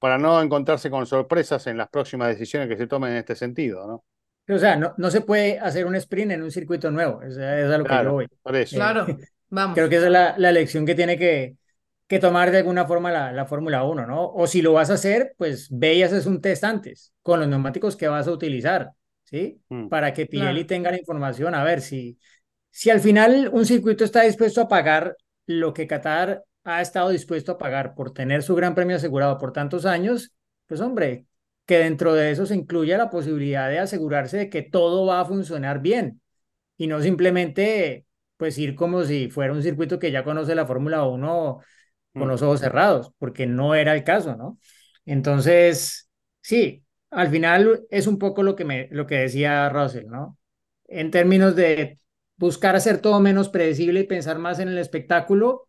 para no encontrarse con sorpresas en las próximas decisiones que se tomen en este sentido, ¿no? O sea, no, no se puede hacer un sprint en un circuito nuevo, es, es a lo que yo Claro, voy. por eso. Claro, vamos. Creo que esa es la, la lección que tiene que, que tomar de alguna forma la, la Fórmula 1, ¿no? O si lo vas a hacer, pues ve y haces un test antes con los neumáticos que vas a utilizar, ¿sí? Mm. Para que Pirelli Claro. tenga la información, a ver si, si al final un circuito está dispuesto a pagar lo que Qatar ha estado dispuesto a pagar por tener su gran premio asegurado por tantos años, pues hombre, que dentro de eso se incluya la posibilidad de asegurarse de que todo va a funcionar bien y no simplemente pues ir como si fuera un circuito que ya conoce la Fórmula 1 con Mm. los ojos cerrados, porque no era el caso, ¿no? Entonces, sí, al final es un poco lo que, me, lo que decía Russell, ¿no? En términos de buscar hacer todo menos predecible y pensar más en el espectáculo,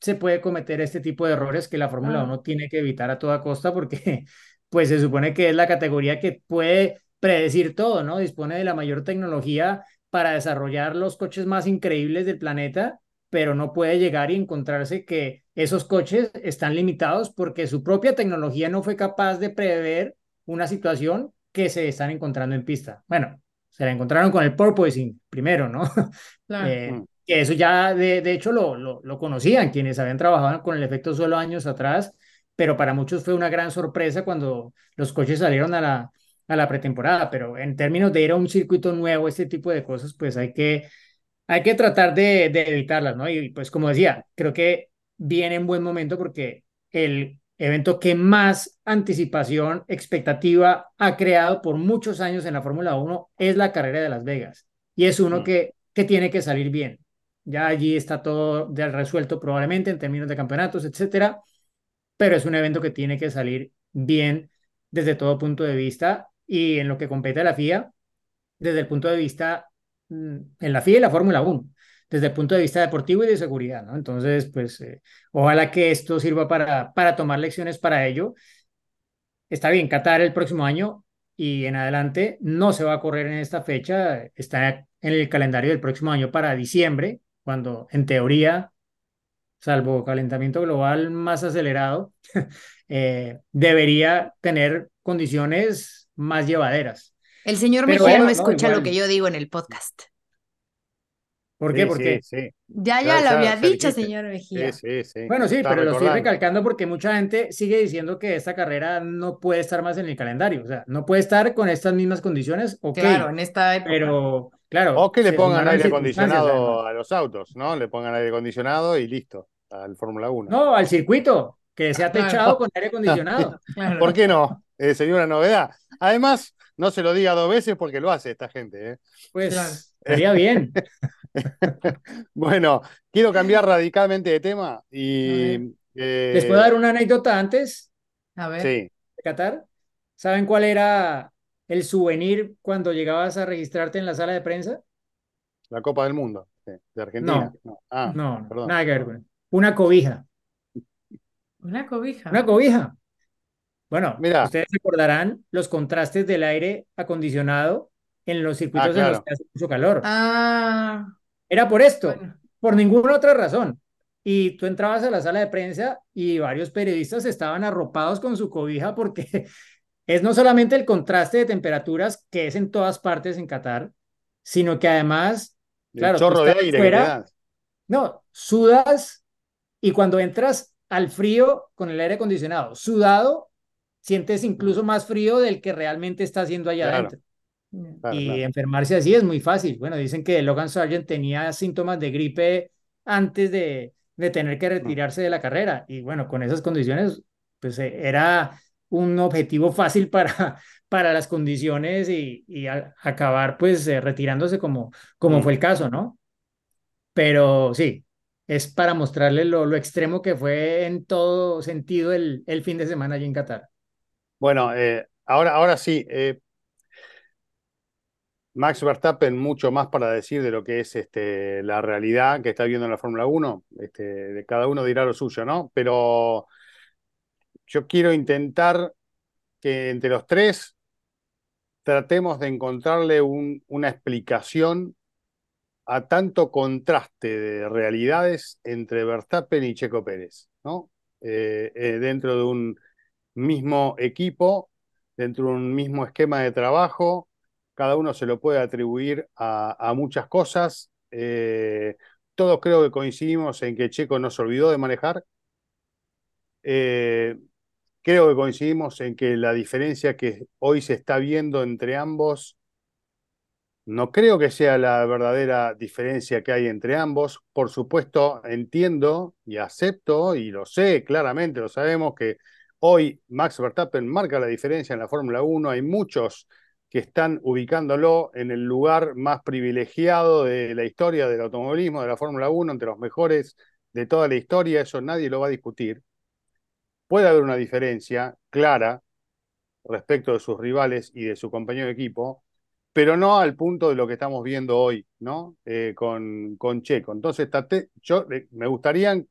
se puede cometer este tipo de errores que la Fórmula Ah. 1 tiene que evitar a toda costa porque pues se supone que es la categoría que puede predecir todo, ¿no? Dispone de la mayor tecnología para desarrollar los coches más increíbles del planeta, pero no puede llegar y encontrarse que esos coches están limitados porque su propia tecnología no fue capaz de prever una situación que se están encontrando en pista. Bueno, se la encontraron con el porpoising primero, ¿no? Claro. Eh, Mm. que eso ya de, de hecho lo, lo, lo conocían quienes habían trabajado con el efecto suelo años atrás, pero para muchos fue una gran sorpresa cuando los coches salieron a la, a la pretemporada, pero en términos de ir a un circuito nuevo, este tipo de cosas, pues hay que, hay que tratar de, de evitarlas, ¿no? Y pues como decía, creo que viene en buen momento porque el evento que más anticipación, expectativa ha creado por muchos años en la Fórmula 1 es la carrera de Las Vegas. Y es uno Mm. que, que tiene que salir bien. Ya allí está todo resuelto probablemente en términos de campeonatos, etcétera, pero es un evento que tiene que salir bien desde todo punto de vista y en lo que compete a la FIA, desde el punto de vista, en la FIA y la Fórmula 1, desde el punto de vista deportivo y de seguridad. Entonces, pues, eh, ojalá que esto sirva para, para tomar lecciones para ello. Está bien, Qatar el próximo año y en adelante no se va a correr en esta fecha, está en el calendario del próximo año para diciembre, cuando en teoría, salvo calentamiento global más acelerado, eh, debería tener condiciones más llevaderas. El señor Pero bueno, no no, escucha lo que yo digo en el podcast. ¿Por qué? Sí, Porque, sí, sí. Ya, Ya, lo había dicho, dijiste. señor Mejía. Sí, sí, sí. bueno, sí, Está pero lo estoy recalcando porque mucha gente sigue diciendo que esta carrera no puede estar más en el calendario, o sea, no puede estar con estas mismas condiciones, Claro, en esta época. pero claro. O que le pongan aire acondicionado a los autos, ¿no? Le pongan aire acondicionado y listo, al Fórmula 1. No, al circuito, que sea Claro. techado con aire acondicionado. Claro. ¿Por qué no? Eh, sería una novedad. Además, no se lo diga dos veces porque lo hace esta gente. ¿eh? Pues Claro. estaría bien. Bueno, quiero cambiar radicalmente de tema y... eh, ¿Les puedo dar una anécdota antes A ver. Sí, de Qatar? ¿Saben cuál era el souvenir cuando llegabas a registrarte en la sala de prensa? la Copa del Mundo, de Argentina. No. Ah, No, no, perdón. nada que ver con. Una cobija. Una cobija. Una cobija. Bueno, Mira. ustedes recordarán los contrastes del aire acondicionado en los circuitos en los claro. que hace mucho calor. Ah, Era por esto, bueno. por ninguna otra razón. Y tú entrabas a la sala de prensa y varios periodistas estaban arropados con su cobija porque es no solamente el contraste de temperaturas que es en todas partes en Qatar, sino que además, El claro, chorro de aire fuera, no, sudas y cuando entras al frío con el aire acondicionado, sudado, sientes incluso más frío del que realmente está haciendo allá Claro. adentro. Claro, Y claro. enfermarse así es muy fácil. Bueno, dicen que Logan Sargent tenía síntomas de gripe antes de, de tener que retirarse de la carrera. Y bueno, con esas condiciones, pues eh, era un objetivo fácil para, para las condiciones y, y acabar pues eh, retirándose como, como fue el caso, ¿no? Pero sí, es para mostrarle lo, lo extremo que fue en todo sentido el, el fin de semana allí en Qatar. Bueno, eh, ahora, ahora sí, eh, Max Verstappen mucho más para decir de lo que es este, la realidad que está viendo en la Fórmula 1. Este, de cada uno dirá lo suyo, ¿no? Pero yo quiero intentar que entre los tres tratemos de encontrarle un, una explicación a tanto contraste de realidades entre Verstappen y Checo Pérez, ¿no? Eh, dentro de un mismo equipo, dentro de un mismo esquema de trabajo, cada uno se lo puede atribuir a, muchas cosas. Eh, todos creo que coincidimos en que Checo no se olvidó de manejar. creo que coincidimos en que la diferencia que hoy se está viendo entre ambos no creo que sea la verdadera diferencia que hay entre ambos. Por supuesto, entiendo y acepto y lo sé claramente, lo sabemos que hoy Max Verstappen marca la diferencia en la Fórmula 1. Hay muchos que están ubicándolo en el lugar más privilegiado de la historia del automovilismo, de la Fórmula 1, entre los mejores de toda la historia. Eso nadie lo va a discutir. Puede haber una diferencia clara respecto de sus rivales y de su compañero de equipo, pero no al punto de lo que estamos viendo hoy, ¿no? Eh, con, con Checo. Entonces, yo eh, me gustaría,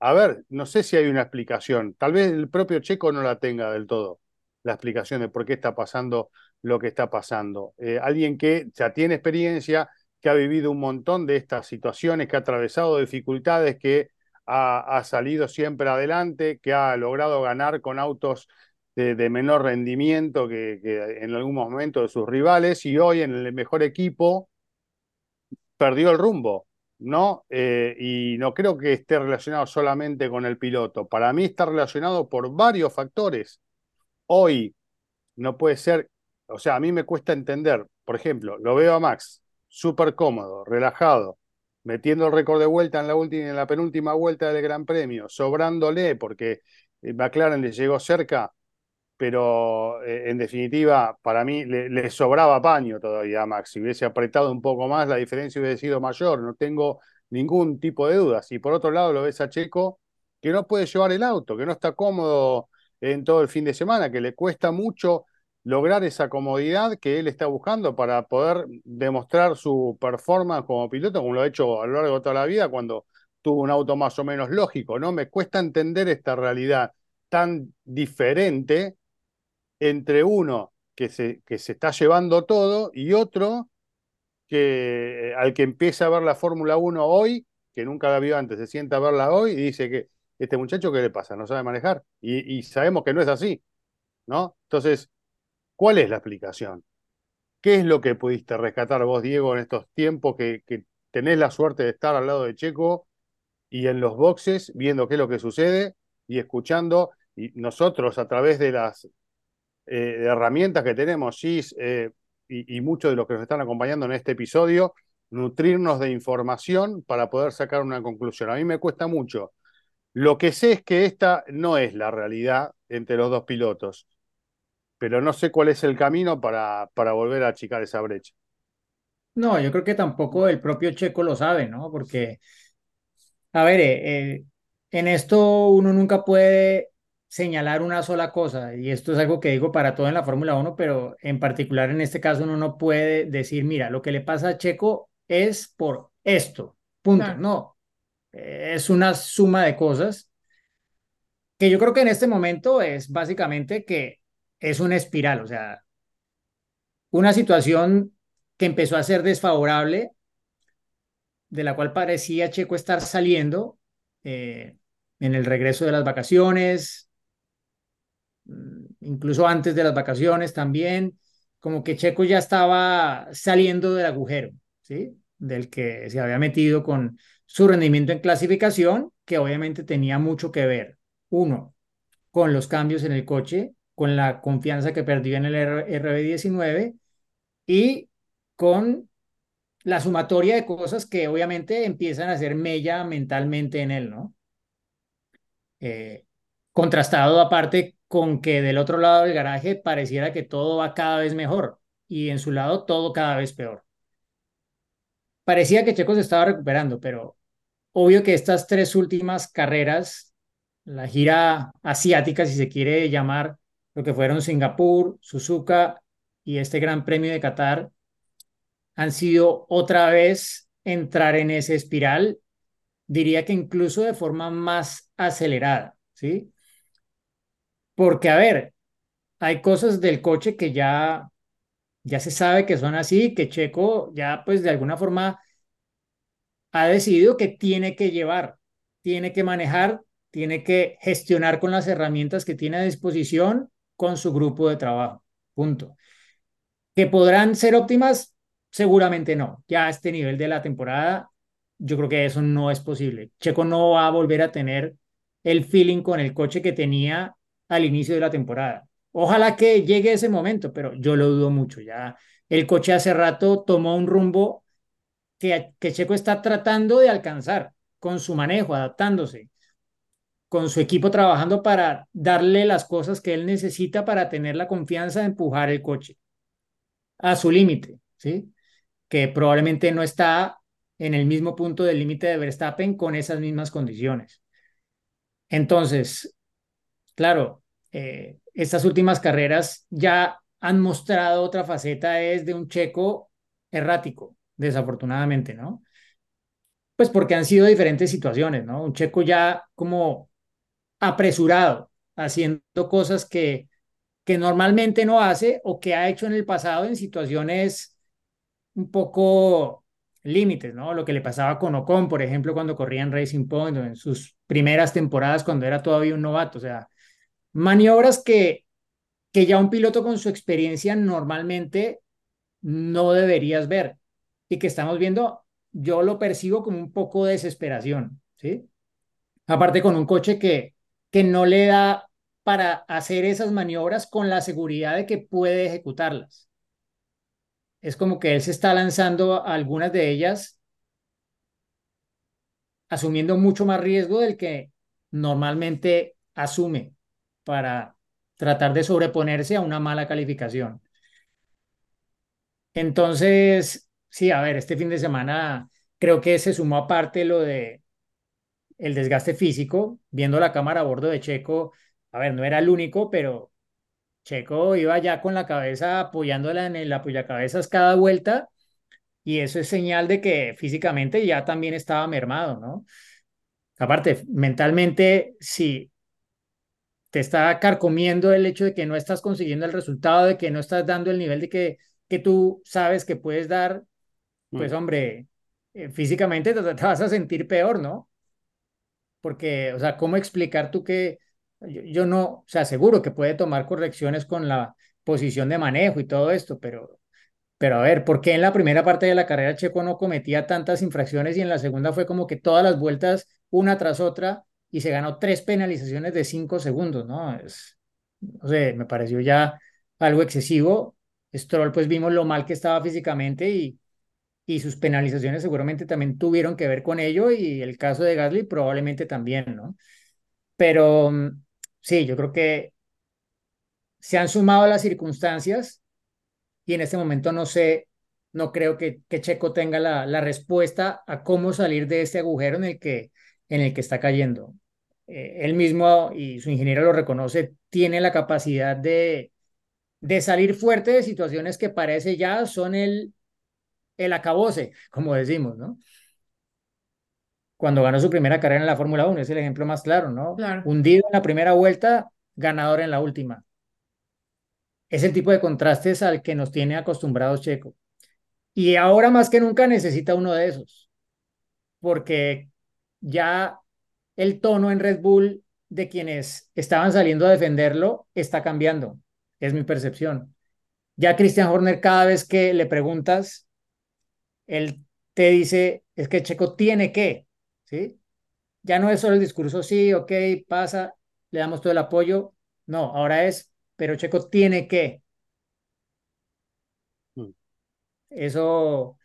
a ver, no sé si hay una explicación, tal vez el propio Checo no la tenga del todo, la explicación de por qué está pasando lo que está pasando. Eh, alguien que ya tiene experiencia, que ha vivido un montón de estas situaciones, que ha atravesado dificultades, que ha, ha salido siempre adelante, que ha logrado ganar con autos de, menor rendimiento que, en algún momento de sus rivales y hoy en el mejor equipo perdió el rumbo, ¿no? Eh, y no creo que esté relacionado solamente con el piloto. Para mí está relacionado por varios factores. Hoy no puede ser, o sea, a mí me cuesta entender, por ejemplo, lo veo a Max súper cómodo, relajado, metiendo el récord de vuelta en la última en la penúltima vuelta del Gran Premio, sobrándole porque eh, McLaren le llegó cerca pero eh, en definitiva, para mí le, sobraba paño todavía a Max. Si hubiese apretado un poco más, la diferencia hubiese sido mayor, no tengo ningún tipo de dudas. Y por otro lado, lo ves a Checo que no puede llevar el auto, que no está cómodo en todo el fin de semana, que le cuesta mucho lograr esa comodidad que él está buscando para poder demostrar su performance como piloto, como lo ha hecho a lo largo de toda la vida cuando tuvo un auto más o menos lógico, ¿no? Me cuesta entender esta realidad tan diferente entre uno que se, que se está llevando todo y otro que al que empieza a ver la Fórmula 1 hoy, que nunca la vio antes, se sienta a verla hoy y dice que este muchacho, ¿qué le pasa? No sabe manejar. Y, sabemos que no es así, ¿no? Entonces, ¿cuál es la explicación? ¿Qué es lo que pudiste rescatar vos, Diego, en estos tiempos que, que tenés la suerte de estar al lado de Checo y en los boxes, viendo qué es lo que sucede y escuchando, y nosotros a través de las eh, herramientas que tenemos, eh, y, muchos de los que nos están acompañando en este episodio, nutrirnos de información para poder sacar una conclusión. A mí me cuesta mucho. Lo que sé es que esta no es la realidad entre los dos pilotos, pero no sé cuál es el camino para, para volver a achicar esa brecha. No, yo creo que tampoco el propio Checo lo sabe, ¿no? Porque, a ver, eh, en esto uno nunca puede señalar una sola cosa, y esto es algo que digo para todo en la Fórmula 1, pero en particular en este caso uno no puede decir, mira, lo que le pasa a Checo es por esto, punto. No, es una suma de cosas que yo creo que en este momento es básicamente que es una espiral, o sea, una situación que empezó a ser desfavorable, de la cual parecía Checo estar saliendo eh, en el regreso de las vacaciones, incluso antes de las vacaciones también, como que Checo ya estaba saliendo del agujero, ¿sí? Del que se había metido con su rendimiento en clasificación, que obviamente tenía mucho que ver, uno, con los cambios en el coche, con la confianza que perdió en el RB19 y con la sumatoria de cosas que obviamente empiezan a hacer mella mentalmente en él, ¿no? Eh, contrastado aparte con que del otro lado del garaje pareciera que todo va cada vez mejor y en su lado todo cada vez peor. Parecía que Checo se estaba recuperando, pero obvio que estas tres últimas carreras, la gira asiática, si se quiere llamar, lo que fueron Singapur, Suzuka y este Gran Premio de Qatar, han sido otra vez entrar en esa espiral, diría que incluso de forma más acelerada, ¿sí? Porque, a ver, hay cosas del coche que ya, ya se sabe que son así, que Checo ya pues de alguna forma ha decidido que tiene que llevar, tiene que manejar, tiene que gestionar con las herramientas que tiene a disposición con su grupo de trabajo. Punto. ¿Que podrán ser óptimas? Seguramente no. Ya a este nivel de la temporada, yo creo que eso no es posible. Checo no va a volver a tener el feeling con el coche que tenía al inicio de la temporada. Ojalá que llegue ese momento, pero yo lo dudo mucho. Ya el coche hace rato tomó un rumbo que, que Checo está tratando de alcanzar con su manejo, adaptándose, con su equipo trabajando para darle las cosas que él necesita para tener la confianza de empujar el coche a su límite, ¿sí? Que probablemente no está en el mismo punto del límite de Verstappen con esas mismas condiciones. Entonces, claro, eh, estas últimas carreras ya han mostrado otra faceta, es de un checo errático, desafortunadamente, ¿no? Pues porque han sido diferentes situaciones, ¿no? Un checo ya como apresurado, haciendo cosas que, que normalmente no hace o que ha hecho en el pasado en situaciones un poco límites, ¿no? Lo que le pasaba con Ocon, por ejemplo, cuando corría en Racing Point, en sus primeras temporadas cuando era todavía un novato, o sea, maniobras que, que ya un piloto con su experiencia normalmente no deberías ver y que estamos viendo, yo lo percibo como un poco de desesperación, ¿sí? Aparte con un coche que, que no le da para hacer esas maniobras con la seguridad de que puede ejecutarlas. Es como que él se está lanzando a algunas de ellas asumiendo mucho más riesgo del que normalmente asume para tratar de sobreponerse a una mala calificación. Entonces, sí, a ver, este fin de semana creo que se sumó aparte lo de el desgaste físico, viendo la cámara a bordo de Checo, a ver, no era el único, pero Checo iba ya con la cabeza apoyándola en el apoyacabezas cada vuelta y eso es señal de que físicamente ya también estaba mermado, ¿no? Aparte, mentalmente, si te está carcomiendo el hecho de que no estás consiguiendo el resultado, de que no estás dando el nivel de que, que tú sabes que puedes dar, pues mm. hombre, eh, físicamente te, vas a sentir peor, ¿no? Porque, o sea, ¿cómo explicar tú que yo, no, o sea, seguro que puede tomar correcciones con la posición de manejo y todo esto, pero, pero a ver, ¿por qué en la primera parte de la carrera Checo no cometía tantas infracciones y en la segunda fue como que todas las vueltas, una tras otra, y se ganó tres penalizaciones de cinco segundos, ¿no? Es, no sé, me pareció ya algo excesivo. Stroll, pues vimos lo mal que estaba físicamente y, y sus penalizaciones seguramente también tuvieron que ver con ello y el caso de Gasly probablemente también, ¿no? Pero mm, sí, yo creo que se han sumado las circunstancias y en este momento no sé, no creo que, que Checo tenga la, la respuesta a cómo salir de este agujero en el que, en el que está cayendo. Eh, él mismo y su ingeniero lo reconoce, tiene la capacidad de, de salir fuerte de situaciones que parece ya son el, el acabose, como decimos, ¿no? Cuando ganó su primera carrera en la Fórmula 1, es el ejemplo más claro, ¿no? Hundido en la primera vuelta, ganador en la última. Es el tipo de contrastes al que nos tiene acostumbrados Checo. Y ahora más que nunca necesita uno de esos, porque ya el tono en Red Bull de quienes estaban saliendo a defenderlo está cambiando, es mi percepción. Ya Christian Horner cada vez que le preguntas, él te dice, es que Checo tiene que, ¿sí? Ya no es solo el discurso, sí, ok, pasa, le damos todo el apoyo. No, ahora es, pero Checo tiene que. Mm. Eso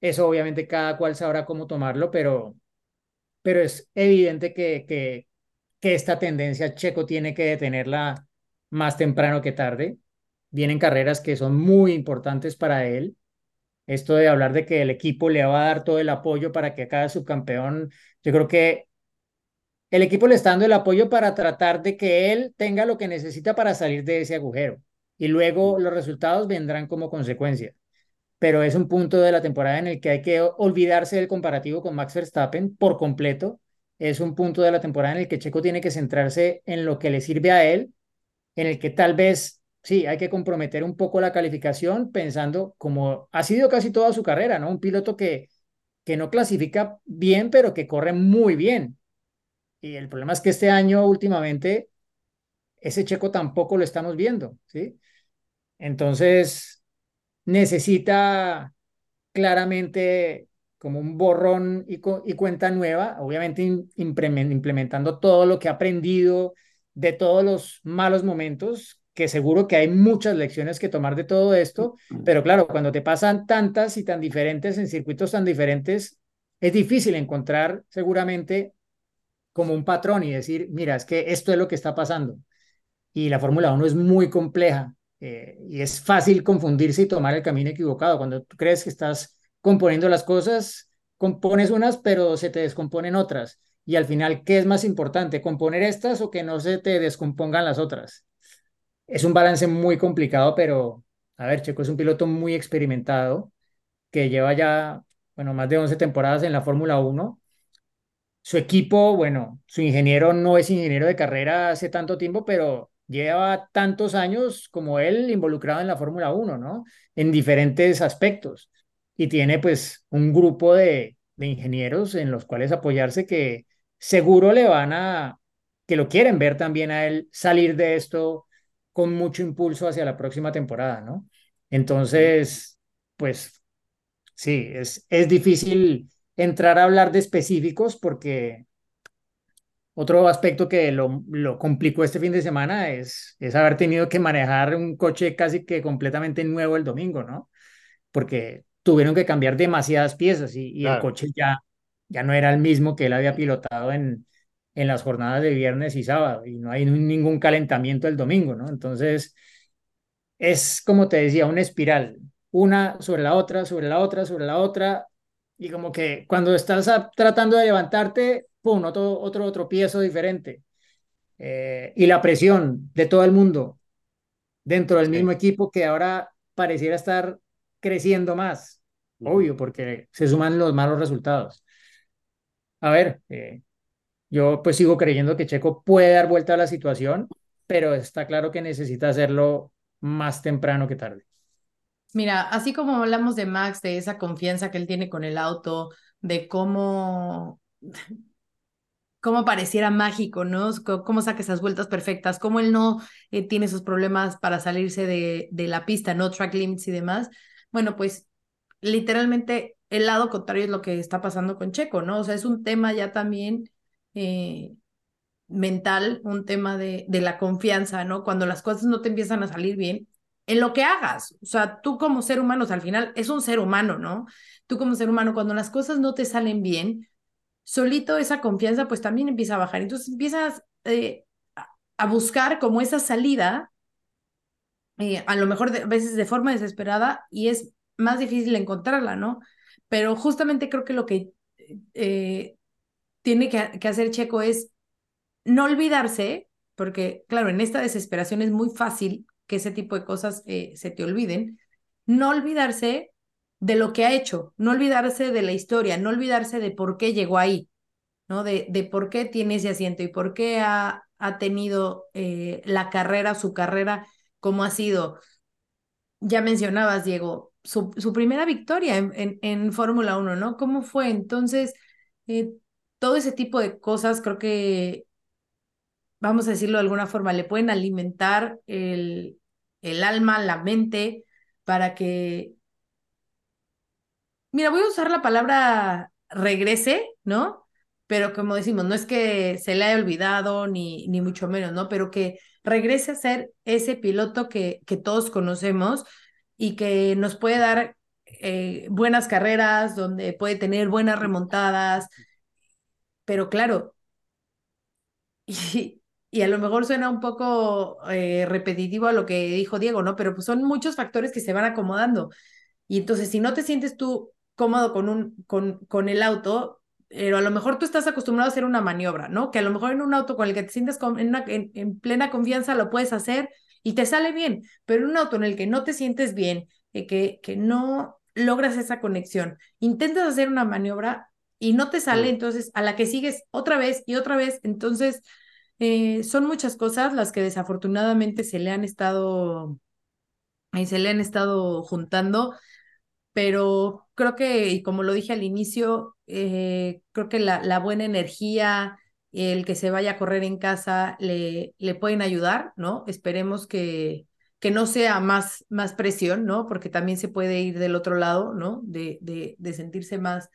Eso obviamente cada cual sabrá cómo tomarlo, pero, pero es evidente que, que, que esta tendencia Checo tiene que detenerla más temprano que tarde. Vienen carreras que son muy importantes para él. Esto de hablar de que el equipo le va a dar todo el apoyo para que acabe subcampeón, yo creo que el equipo le está dando el apoyo para tratar de que él tenga lo que necesita para salir de ese agujero. Y luego los resultados vendrán como consecuencia. Pero es un punto de la temporada en el que hay que olvidarse del comparativo con Max Verstappen por completo. Es un punto de la temporada en el que Checo tiene que centrarse en lo que le sirve a él, en el que tal vez sí, hay que comprometer un poco la calificación pensando como ha sido casi toda su carrera, ¿no? Un piloto que, que no clasifica bien, pero que corre muy bien. Y el problema es que este año últimamente ese checo tampoco lo estamos viendo, ¿sí? Entonces necesita claramente como un borrón y, y cuenta nueva, obviamente implementando todo lo que ha aprendido de todos los malos momentos, que seguro que hay muchas lecciones que tomar de todo esto, pero claro, cuando te pasan tantas y tan diferentes en circuitos tan diferentes, es difícil encontrar seguramente como un patrón y decir, mira, es que esto es lo que está pasando. Y la Fórmula 1 es muy compleja eh, y es fácil confundirse y tomar el camino equivocado. Cuando crees que estás componiendo las cosas, compones unas, pero se te descomponen otras. Y al final, ¿qué es más importante? ¿Componer estas o que no se te descompongan las otras? Es un balance muy complicado, pero a ver, Checo es un piloto muy experimentado que lleva ya, bueno, más de 11 temporadas en la Fórmula 1. Su equipo, bueno, su ingeniero no es ingeniero de carrera hace tanto tiempo, pero lleva tantos años como él involucrado en la Fórmula 1, ¿no? En diferentes aspectos. Y tiene pues un grupo de, de ingenieros en los cuales apoyarse que seguro le van a, que lo quieren ver también a él salir de esto con mucho impulso hacia la próxima temporada, ¿no? Entonces, pues sí, es, es difícil entrar a hablar de específicos porque otro aspecto que lo, lo complicó este fin de semana es, es haber tenido que manejar un coche casi que completamente nuevo el domingo, ¿no? Porque tuvieron que cambiar demasiadas piezas y, y el coche ya, ya no era el mismo que él había pilotado en, en las jornadas de viernes y sábado y no hay ningún calentamiento el domingo, ¿no? Entonces, es como te decía, una espiral, una sobre la otra, sobre la otra, sobre la otra, y como que cuando estás tratando de levantarte, ¡pum!, otro, otro tropiezo diferente. Eh, y la presión de todo el mundo dentro del mismo equipo que ahora pareciera estar creciendo más, obvio, porque se suman los malos resultados. A ver, eh, yo pues sigo creyendo que Checo puede dar vuelta a la situación, pero está claro que necesita hacerlo más temprano que tarde. Mira, así como hablamos de Max, de esa confianza que él tiene con el auto, de cómo, cómo pareciera mágico, ¿no? Cómo saca esas vueltas perfectas, cómo él no eh, tiene esos problemas para salirse de, de la pista, ¿no? Track limits y demás. Bueno, pues literalmente el lado contrario es lo que está pasando con Checo, ¿no? O sea, es un tema ya también eh, mental, un tema de, de la confianza, ¿no? Cuando las cosas no te empiezan a salir bien, en lo que hagas. O sea, tú como ser humano, al final es un ser humano, ¿no? Tú como ser humano, cuando las cosas no te salen bien, solito esa confianza pues también empieza a bajar. Entonces empiezas eh, a buscar como esa salida, eh, a lo mejor a veces de forma desesperada, y es más difícil encontrarla, ¿no? Pero justamente creo que lo que tiene que, hacer Checo es no olvidarse, porque claro, en esta desesperación es muy fácil que ese tipo de cosas eh, se te olviden, no olvidarse de lo que ha hecho, no olvidarse de la historia, no olvidarse de por qué llegó ahí, ¿no? De, de por qué tiene ese asiento y por qué ha, ha tenido eh, la carrera, su carrera, como ha sido. Ya mencionabas, Diego, su, su primera victoria en, en, en Fórmula 1, ¿no? ¿Cómo fue? Entonces, eh, todo ese tipo de cosas creo que, vamos a decirlo de alguna forma, le pueden alimentar el, el alma, la mente, para que, mira, voy a usar la palabra regrese, ¿no? Pero como decimos, no es que se le haya olvidado, ni, ni mucho menos, ¿no? Pero que regrese a ser ese piloto que, que todos conocemos y que nos puede dar eh, buenas carreras, donde puede tener buenas remontadas, pero claro, y, y a lo mejor suena un poco eh, repetitivo a lo que dijo Diego, ¿no? Pero pues son muchos factores que se van acomodando. Y entonces, si no te sientes tú cómodo con, un, con, con el auto, pero a lo mejor tú estás acostumbrado a hacer una maniobra, ¿no? Que a lo mejor en un auto con el que te sientes con, en, una, en, en, plena confianza lo puedes hacer y te sale bien, pero en un auto en el que no te sientes bien, eh, que, que no logras esa conexión, intentas hacer una maniobra y no te sale, entonces a la que sigues otra vez y otra vez, entonces eh, son muchas cosas las que desafortunadamente se le han estado, eh, se le han estado juntando, pero creo que, y como lo dije al inicio, eh, creo que la, buena energía, el que se vaya a correr en casa, le, le pueden ayudar, ¿no? Esperemos que, que no sea más, más presión, ¿no? Porque también se puede ir del otro lado, ¿no? De, de, sentirse más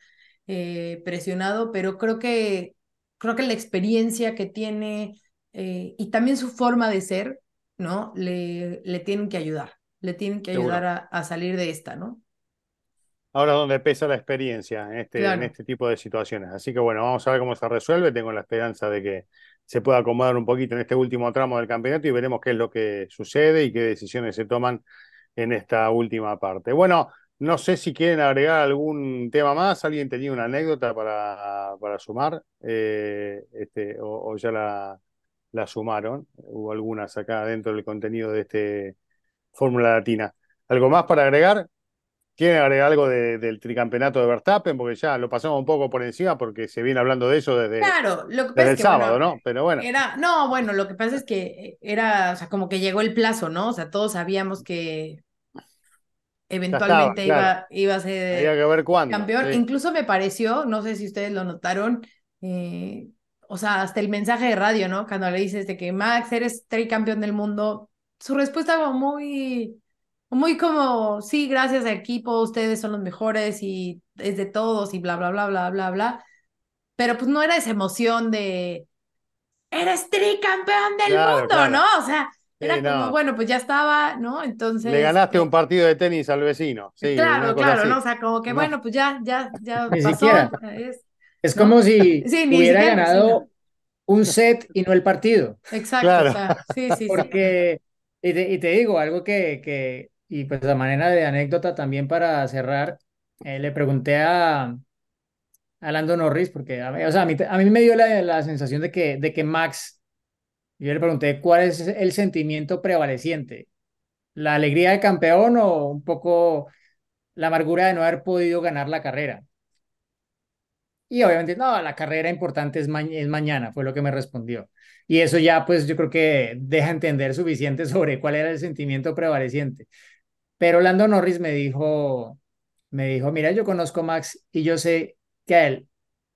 presionado, pero creo que creo que la experiencia que tiene eh, y también su forma de ser, ¿no? Le, le tienen que ayudar, le tienen que ayudar a, a, salir de esta, ¿no? Ahora donde pesa la experiencia en este, claro. en este tipo de situaciones. Así que bueno, vamos a ver cómo se resuelve. Tengo la esperanza de que se pueda acomodar un poquito en este último tramo del campeonato y veremos qué es lo que sucede y qué decisiones se toman en esta última parte. Bueno, no sé si quieren agregar algún tema más. ¿Alguien tenía una anécdota para, para sumar? Eh, este, o, o, ya la, la, sumaron. Hubo algunas acá dentro del contenido de este Fórmula Latina. ¿Algo más para agregar? ¿Quieren agregar algo de, del tricampeonato de Verstappen? Porque ya lo pasamos un poco por encima porque se viene hablando de eso desde, claro, lo que desde el es que, sábado, bueno, ¿no? Pero bueno. Era, no, bueno, lo que pasa es que era, o sea, como que llegó el plazo, ¿no? O sea, todos sabíamos que eventualmente estaba, claro. iba, iba a ser Había que ver cuándo, campeón. sí. Incluso me pareció, no sé si ustedes lo notaron, eh, o sea, hasta el mensaje de radio, ¿no? Cuando le dices de que Max, eres tricampeón del mundo, su respuesta fue muy, muy como, sí, gracias al equipo, ustedes son los mejores y es de todos y bla, bla, bla, bla, bla, bla. Pero pues no era esa emoción de, eres tricampeón del Claro, mundo, claro. ¿no? O sea, era Sí, como, no. bueno, pues ya estaba, ¿no? Entonces. Le ganaste eh, un partido de tenis al vecino. Sí, claro, claro, así. ¿no? O sea, como que No. bueno, pues ya, ya, ya Ni pasó. siquiera. es- Es ¿no? como si Sí, ni hubiera siquiera, ganado un set y no el partido. Exacto, Claro. o sea, sí, sí, sí. Porque, y te, y te digo, algo que, que, y pues a manera de anécdota también para cerrar, eh, le pregunté a, a Lando Norris, porque a mí, o sea, a mí, a mí me dio la, la sensación de que, de que Max, yo le pregunté cuál es el sentimiento prevaleciente, la alegría del campeón o un poco la amargura de no haber podido ganar la carrera. Y obviamente, no, la carrera importante es, ma es mañana, fue lo que me respondió. Y eso ya, pues yo creo que deja entender suficiente sobre cuál era el sentimiento prevaleciente. Pero Lando Norris me dijo, me dijo, mira, yo conozco a Max y yo sé que a él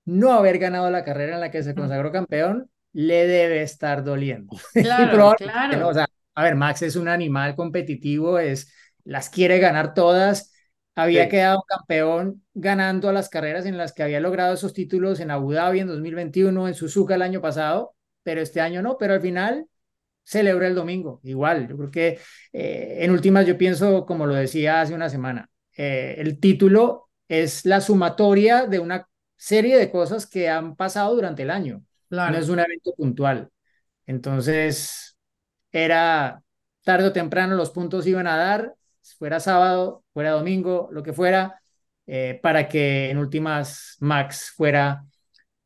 no haber ganado la carrera en la que se consagró campeón le debe estar doliendo. Claro, probablemente, ¿no? O claro. sea, a ver, Max es un animal competitivo, es, las quiere ganar todas. Había Sí. quedado campeón ganando a las carreras en las que había logrado esos títulos en Abu Dhabi en 2021, en Suzuka el año pasado, pero este año no, pero al final celebra el domingo. Igual, yo creo que eh, en últimas yo pienso, como lo decía hace una semana, eh, el título es la sumatoria de una serie de cosas que han pasado durante el año. Claro. No es un evento puntual. Entonces, era tarde o temprano los puntos iban a dar, fuera sábado, fuera domingo, lo que fuera, eh, para que en últimas Max fuera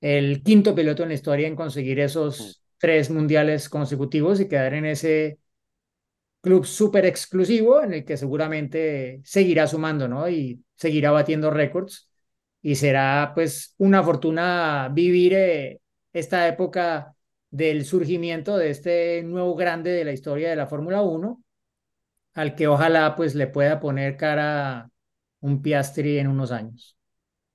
el quinto piloto en la historia en conseguir esos tres mundiales consecutivos y quedar en ese club súper exclusivo en el que seguramente seguirá sumando, ¿no? Y seguirá batiendo récords y será pues una fortuna vivir eh, esta época del surgimiento de este nuevo grande de la historia de la Fórmula 1, al que ojalá pues le pueda poner cara un Piastri en unos años.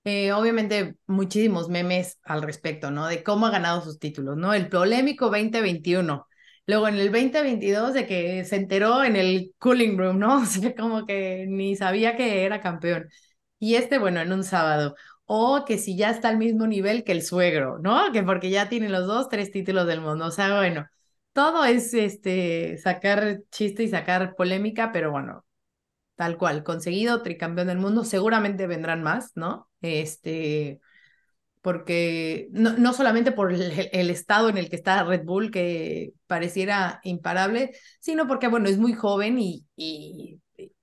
Eh, obviamente, muchísimos memes al respecto, ¿no? De cómo ha ganado sus títulos, ¿no? El polémico 2021. Luego en el 2022 de que se enteró en el cooling room, ¿no? O sea, como que ni sabía que era campeón. Y este, bueno, en un sábado. O que si ya está al mismo nivel que el suegro, ¿no? Que porque ya tiene los dos, tres títulos del mundo. O sea, bueno, todo es este sacar chiste y sacar polémica, pero bueno, tal cual, conseguido, tricampeón del mundo, seguramente vendrán más, ¿no? Este, porque no, no solamente por el, el, estado en el que está Red Bull, que pareciera imparable, sino porque, bueno, es muy joven y, y,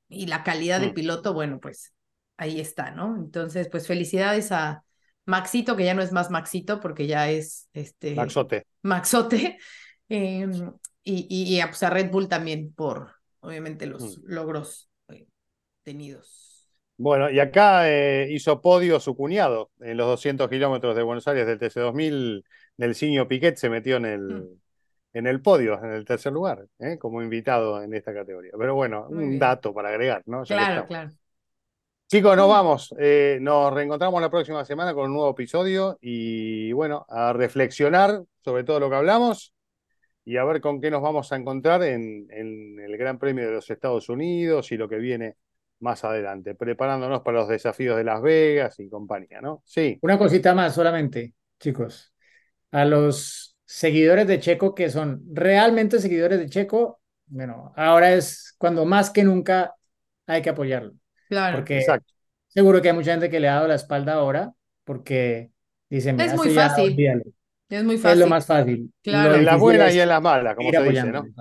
y la calidad de Mm. piloto, bueno, pues ahí está, ¿no? Entonces, pues felicidades a Maxito, que ya no es más Maxito, porque ya es este Maxote. Maxote, eh, y, y, y a, pues, a Red Bull también por, obviamente, los Mm. logros eh, tenidos. Bueno, y acá eh, hizo podio su cuñado en los 200 kilómetros de Buenos Aires del TC2000. Nelsinho Piquet se metió en el, Mm. en el podio, en el tercer lugar, ¿eh? como invitado en esta categoría. Pero bueno, Muy un bien. dato para agregar, ¿no? Ya Claro, claro. Chicos, nos Mm. vamos. Eh, nos reencontramos la próxima semana con un nuevo episodio y bueno, a reflexionar sobre todo lo que hablamos y a ver con qué nos vamos a encontrar en, en el Gran Premio de los Estados Unidos y lo que viene más adelante, preparándonos para los desafíos de Las Vegas y compañía, ¿no? Sí, Una cosita más solamente, chicos. A los seguidores de Checo que son realmente seguidores de Checo, bueno, ahora es cuando más que nunca hay que apoyarlo. Claro. Porque exacto. seguro que hay mucha gente que le ha dado la espalda ahora porque dicen, Es "Mira, muy ya, fácil. olvídalo". Es muy Es fácil. lo más fácil. Claro. Lo En buenas es y en las malas, como se dice. ¿no? En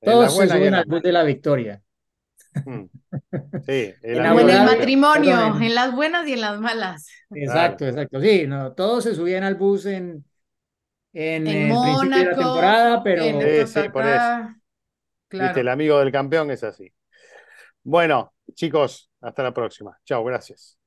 Todos se suben al bus de la victoria. Mm. Sí, En O en el matrimonio, perdón, en- en las buenas y en las malas. Exacto, exacto. Sí, no, todos se subían al bus en, en, En el principio de la Mónaco, temporada, pero en Sí, el sí, por. Viste, Claro. el amigo del campeón es así. Bueno, chicos, hasta la próxima. Chao, gracias.